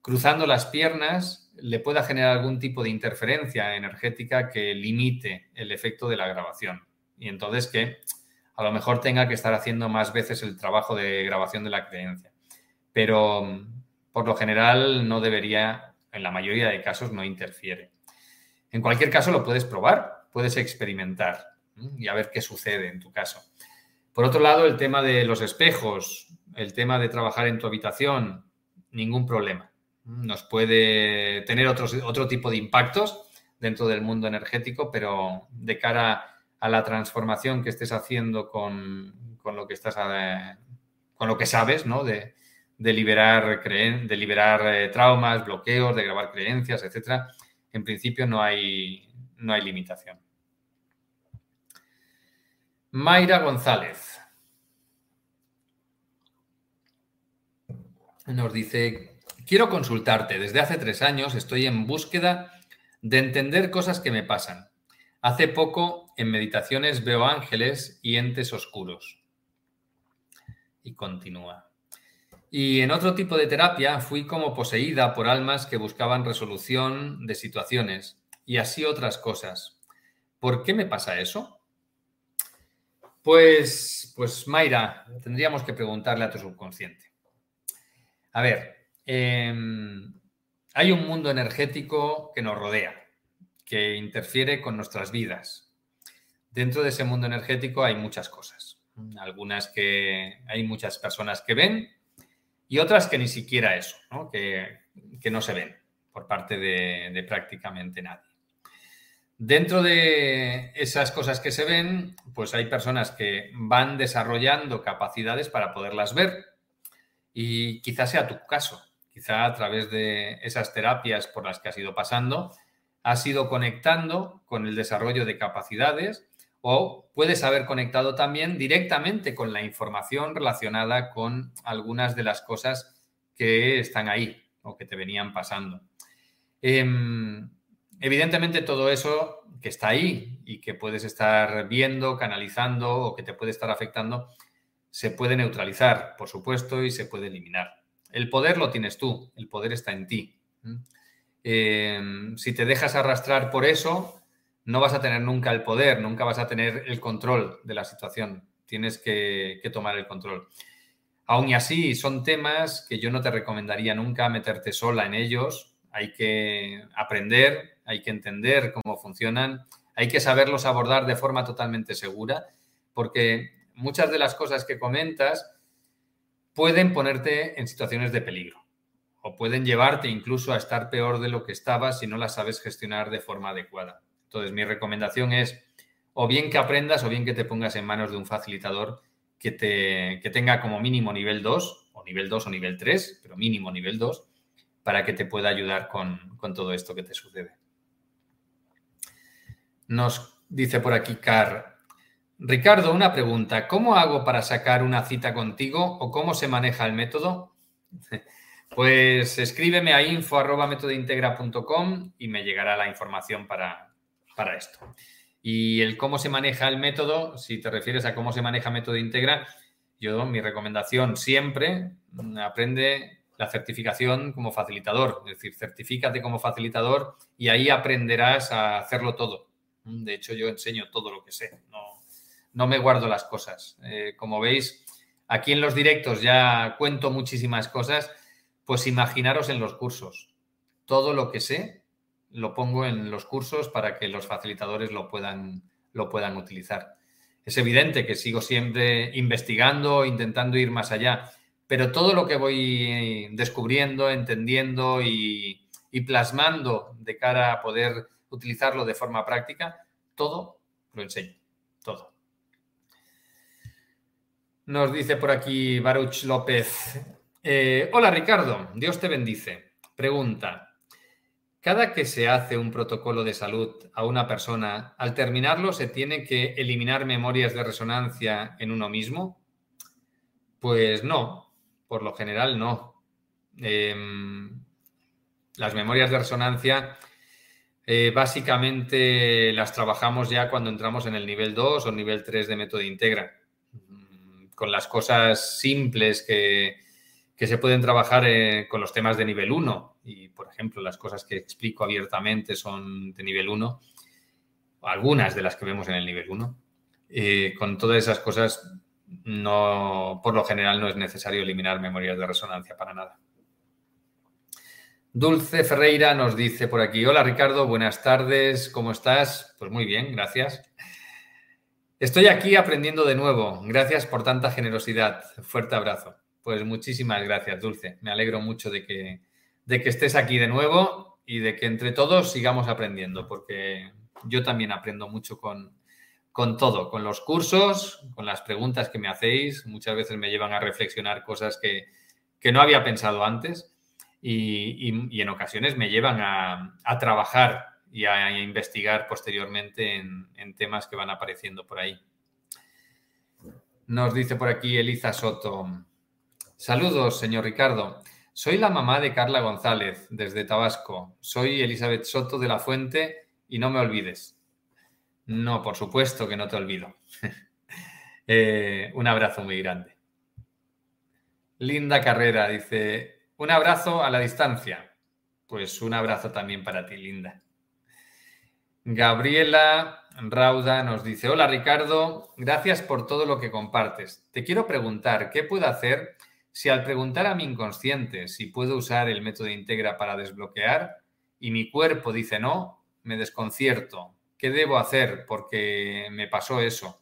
cruzando las piernas le pueda generar algún tipo de interferencia energética que limite el efecto de la grabación. Y entonces que a lo mejor tenga que estar haciendo más veces el trabajo de grabación de la creencia. Pero por lo general no debería en la mayoría de casos no interfiere. En cualquier caso lo puedes probar, puedes experimentar y a ver qué sucede en tu caso. Por otro lado, el tema de los espejos, el tema de trabajar en tu habitación, ningún problema. Nos puede tener otro tipo de impactos dentro del mundo energético, pero de cara a la transformación que estés haciendo con, lo que estás, con lo que sabes, ¿no? De, liberar, de liberar eh, traumas, bloqueos, de grabar creencias, etc. En principio no hay, no hay limitación. Mayra González nos dice, quiero consultarte. Desde hace tres años estoy en búsqueda de entender cosas que me pasan. Hace poco en meditaciones veo ángeles y entes oscuros. Y continúa. Y en otro tipo de terapia fui como poseída por almas que buscaban resolución de situaciones y así otras cosas. ¿Por qué me pasa eso? Pues, pues Mayra, tendríamos que preguntarle a tu subconsciente. A ver, em, hay un mundo energético que nos rodea que interfiere con nuestras vidas. Dentro de ese mundo energético hay muchas cosas. Algunas que hay muchas personas que ven y otras que ni siquiera eso, Que, no se ven por parte de, prácticamente nadie. Dentro de esas cosas que se ven, pues hay personas que van desarrollando capacidades para poderlas ver y quizás sea tu caso, quizá a través de esas terapias por las que has ido pasando, has ido conectando con el desarrollo de capacidades o puedes haber conectado también directamente con la información relacionada con algunas de las cosas que están ahí o que te venían pasando. Em, evidentemente todo eso que está ahí y que puedes estar viendo, canalizando o que te puede estar afectando, se puede neutralizar, por supuesto, y se puede eliminar. El poder lo tienes tú, el poder está en ti. Em, si te dejas arrastrar por eso, no vas a tener nunca el poder, nunca vas a tener el control de la situación. Tienes que, tomar el control. Aún y así, son temas que yo no te recomendaría nunca meterte sola en ellos. Hay que aprender, hay que entender cómo funcionan, hay que saberlos abordar de forma totalmente segura, porque muchas de las cosas que comentas pueden ponerte en situaciones de peligro o pueden llevarte incluso a estar peor de lo que estabas si no las sabes gestionar de forma adecuada. Entonces, mi recomendación es o bien que aprendas o bien que te pongas en manos de un facilitador que, te, tenga como mínimo nivel 2 o nivel 2 o nivel 3, pero mínimo nivel 2, para que te pueda ayudar con, con todo esto que te sucede. Nos dice por aquí Car, Ricardo, una pregunta. ¿Cómo hago para sacar una cita contigo o cómo se maneja el método? Pues escríbeme a info.metodointegra.com y me llegará la información para, para esto. Y el cómo se maneja el método, si te refieres a cómo se maneja método integra, yo mi recomendación siempre mm, aprende la certificación como facilitador, es decir, certifícate como facilitador y ahí aprenderás a hacerlo todo. De hecho, yo enseño todo lo que sé, no, no me guardo las cosas. Eh, como veis, aquí en los directos ya cuento muchísimas cosas pues imaginaros en los cursos. Todo lo que sé lo pongo en los cursos para que los facilitadores lo puedan, lo puedan utilizar. Es evidente que sigo siempre investigando, intentando ir más allá, pero todo lo que voy descubriendo, entendiendo y, y plasmando de cara a poder utilizarlo de forma práctica, todo lo enseño, todo. Nos dice por aquí Baruch López, eh, hola Ricardo, Dios te bendice. Pregunta, cada que se hace un protocolo de salud a una persona, al terminarlo se tiene que eliminar memorias de resonancia en uno mismo? Pues no, por lo general no. Em, las memorias de resonancia eh, básicamente las trabajamos ya cuando entramos en el nivel 2 o nivel 3 de método integra. Con las cosas simples que, que se pueden trabajar eh, con los temas de nivel 1. Y, por ejemplo, las cosas que explico abiertamente son de nivel 1, algunas de las que vemos en el nivel 1. Eh, con todas esas cosas, no, por lo general no es necesario eliminar memorias de resonancia para nada. Dulce Ferreira nos dice por aquí, hola Ricardo, buenas tardes, ¿cómo estás? Pues muy bien, gracias. Estoy aquí aprendiendo de nuevo, gracias por tanta generosidad. Fuerte abrazo. Pues muchísimas gracias, Dulce. Me alegro mucho de que, de que estés aquí de nuevo y de que entre todos sigamos aprendiendo, porque yo también aprendo mucho con, con todo, con los cursos, con las preguntas que me hacéis. Muchas veces me llevan a reflexionar cosas que, no había pensado antes y, en ocasiones me llevan a, trabajar y a, investigar posteriormente en, temas que van apareciendo por ahí. Nos dice por aquí Eliza Soto. Saludos, señor Ricardo. Soy la mamá de Carla González, desde Tabasco. Soy Elizabeth Soto de la Fuente y no me olvides. No, por supuesto que no te olvido. Eh, un abrazo muy grande. Linda carrera, dice, un abrazo a la distancia. Pues un abrazo también para ti, Linda. Gabriela Rauda nos dice, hola Ricardo, gracias por todo lo que compartes. Te quiero preguntar, ¿qué puedo hacer si al preguntar a mi inconsciente si puedo usar el método Integra para desbloquear y mi cuerpo dice no, me desconcierto? ¿Qué debo hacer porque me pasó eso?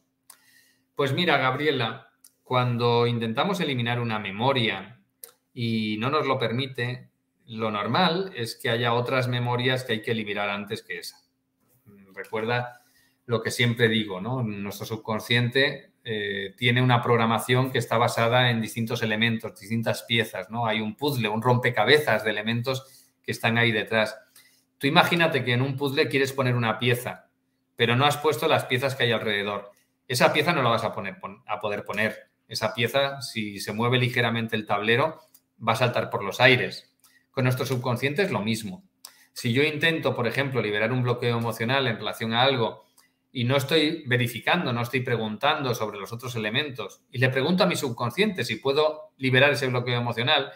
Pues mira, Gabriela, cuando intentamos eliminar una memoria y no nos lo permite, lo normal es que haya otras memorias que hay que eliminar antes que esa. Recuerda lo que siempre digo, ¿no? Nuestro subconsciente eh, tiene una programación que está basada en distintos elementos, distintas piezas, ¿no? Hay un puzzle, un rompecabezas de elementos que están ahí detrás. Tú imagínate que en un puzzle quieres poner una pieza, pero no has puesto las piezas que hay alrededor. Esa pieza no la vas a, poner, a poder poner. Esa pieza, si se mueve ligeramente el tablero, va a saltar por los aires. Con nuestro subconsciente es lo mismo. Si yo intento, por ejemplo, liberar un bloqueo emocional en relación a algo y no estoy verificando, no estoy preguntando sobre los otros elementos y le pregunto a mi subconsciente si puedo liberar ese bloqueo emocional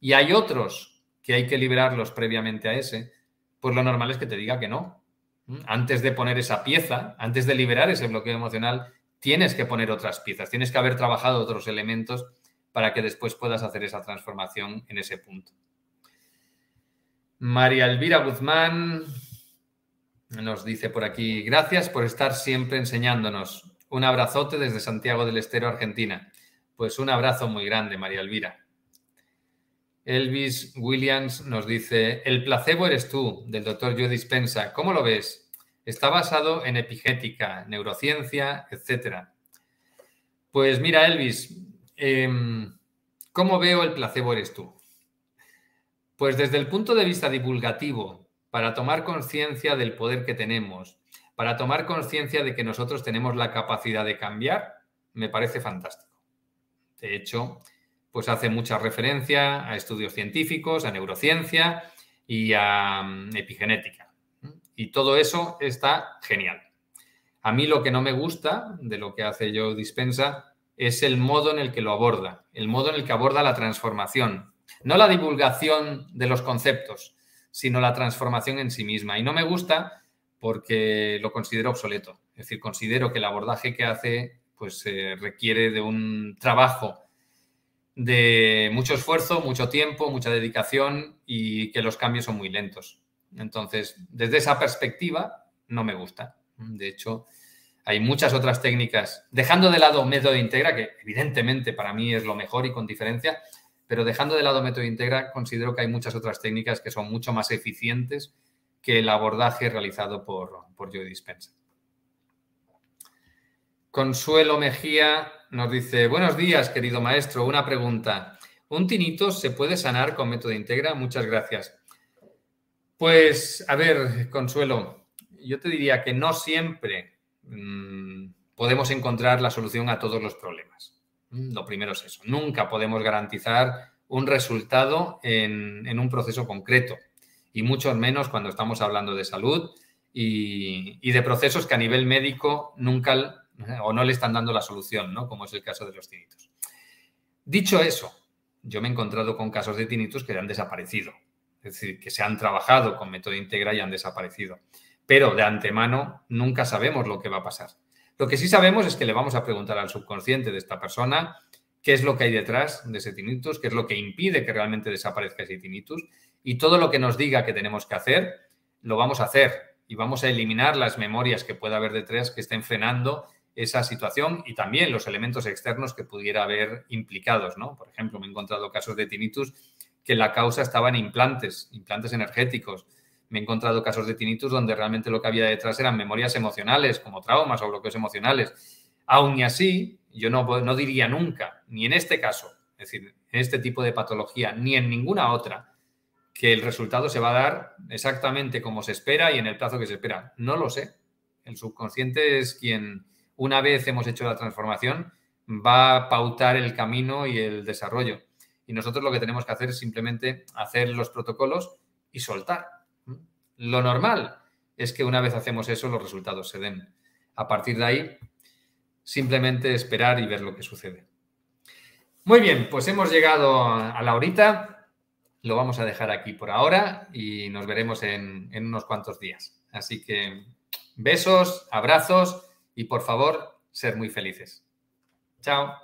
y hay otros que hay que liberarlos previamente a ese, pues lo normal es que te diga que no. ¿Mm? Antes de poner esa pieza, antes de liberar ese bloqueo emocional, tienes que poner otras piezas, tienes que haber trabajado otros elementos para que después puedas hacer esa transformación en ese punto. María Elvira Guzmán, nos dice por aquí, gracias por estar siempre enseñándonos. Un abrazote desde Santiago del Estero, Argentina. Pues un abrazo muy grande, María Elvira. Elvis Williams nos dice, el placebo eres tú, del doctor Joe Dispensa. ¿Cómo lo ves? Está basado en epigética, neurociencia, etc. Pues mira, Elvis, em, ¿cómo veo el placebo eres tú? Pues desde el punto de vista divulgativo para tomar conciencia del poder que tenemos, para tomar conciencia de que nosotros tenemos la capacidad de cambiar, me parece fantástico. De hecho, pues hace mucha referencia a estudios científicos, a neurociencia y a mm, epigenética. Y todo eso está genial. A mí lo que no me gusta de lo que hace yo Dispensa es el modo en el que lo aborda, el modo en el que aborda la transformación, no la divulgación de los conceptos, sino la transformación en sí misma. Y no me gusta porque lo considero obsoleto. Es decir, considero que el abordaje que hace pues requiere de un trabajo de mucho esfuerzo, mucho tiempo, mucha dedicación y que los cambios son muy lentos. Entonces, desde esa perspectiva, no me gusta. De hecho, hay muchas otras técnicas, dejando de lado método integra, que evidentemente para mí es lo mejor y con diferencia, pero dejando de lado método integra, considero que hay muchas otras técnicas que son mucho más eficientes que el abordaje realizado por, por Joe Dispensa. Consuelo Mejía nos dice, buenos días, querido maestro, una pregunta. ¿Un tinnitus se puede sanar con método integra? Muchas gracias. Pues, a ver, Consuelo, yo te diría que no siempre mm, podemos encontrar la solución a todos los problemas. Lo primero es eso. Nunca podemos garantizar un resultado en, un proceso concreto y mucho menos cuando estamos hablando de salud y, de procesos que a nivel médico nunca o no le están dando la solución, ¿no? Como es el caso de los tinitos. Dicho eso, yo me he encontrado con casos de tinitos que han desaparecido, es decir, que se han trabajado con método integra y han desaparecido. Pero de antemano nunca sabemos lo que va a pasar. Lo que sí sabemos es que le vamos a preguntar al subconsciente de esta persona qué es lo que hay detrás de ese tinnitus, qué es lo que impide que realmente desaparezca ese tinnitus y todo lo que nos diga que tenemos que hacer, lo vamos a hacer y vamos a eliminar las memorias que pueda haber detrás que estén frenando esa situación y también los elementos externos que pudiera haber implicados, ¿no? Por ejemplo, me he encontrado casos de tinnitus que la causa estaba en implantes, implantes energéticos, me he encontrado casos de tinnitus donde realmente lo que había detrás eran memorias emocionales, como traumas o bloqueos emocionales. Aún y así, yo no, no diría nunca, ni en este caso, es decir, en este tipo de patología, ni en ninguna otra, que el resultado se va a dar exactamente como se espera y en el plazo que se espera. No lo sé. El subconsciente es quien, una vez hemos hecho la transformación, va a pautar el camino y el desarrollo. Y nosotros lo que tenemos que hacer es simplemente hacer los protocolos y soltar. Lo normal es que una vez hacemos eso, los resultados se den. A partir de ahí, simplemente esperar y ver lo que sucede. Muy bien, pues hemos llegado a la horita. Lo vamos a dejar aquí por ahora y nos veremos en, en unos cuantos días. Así que besos, abrazos y por favor, ser muy felices. Chao.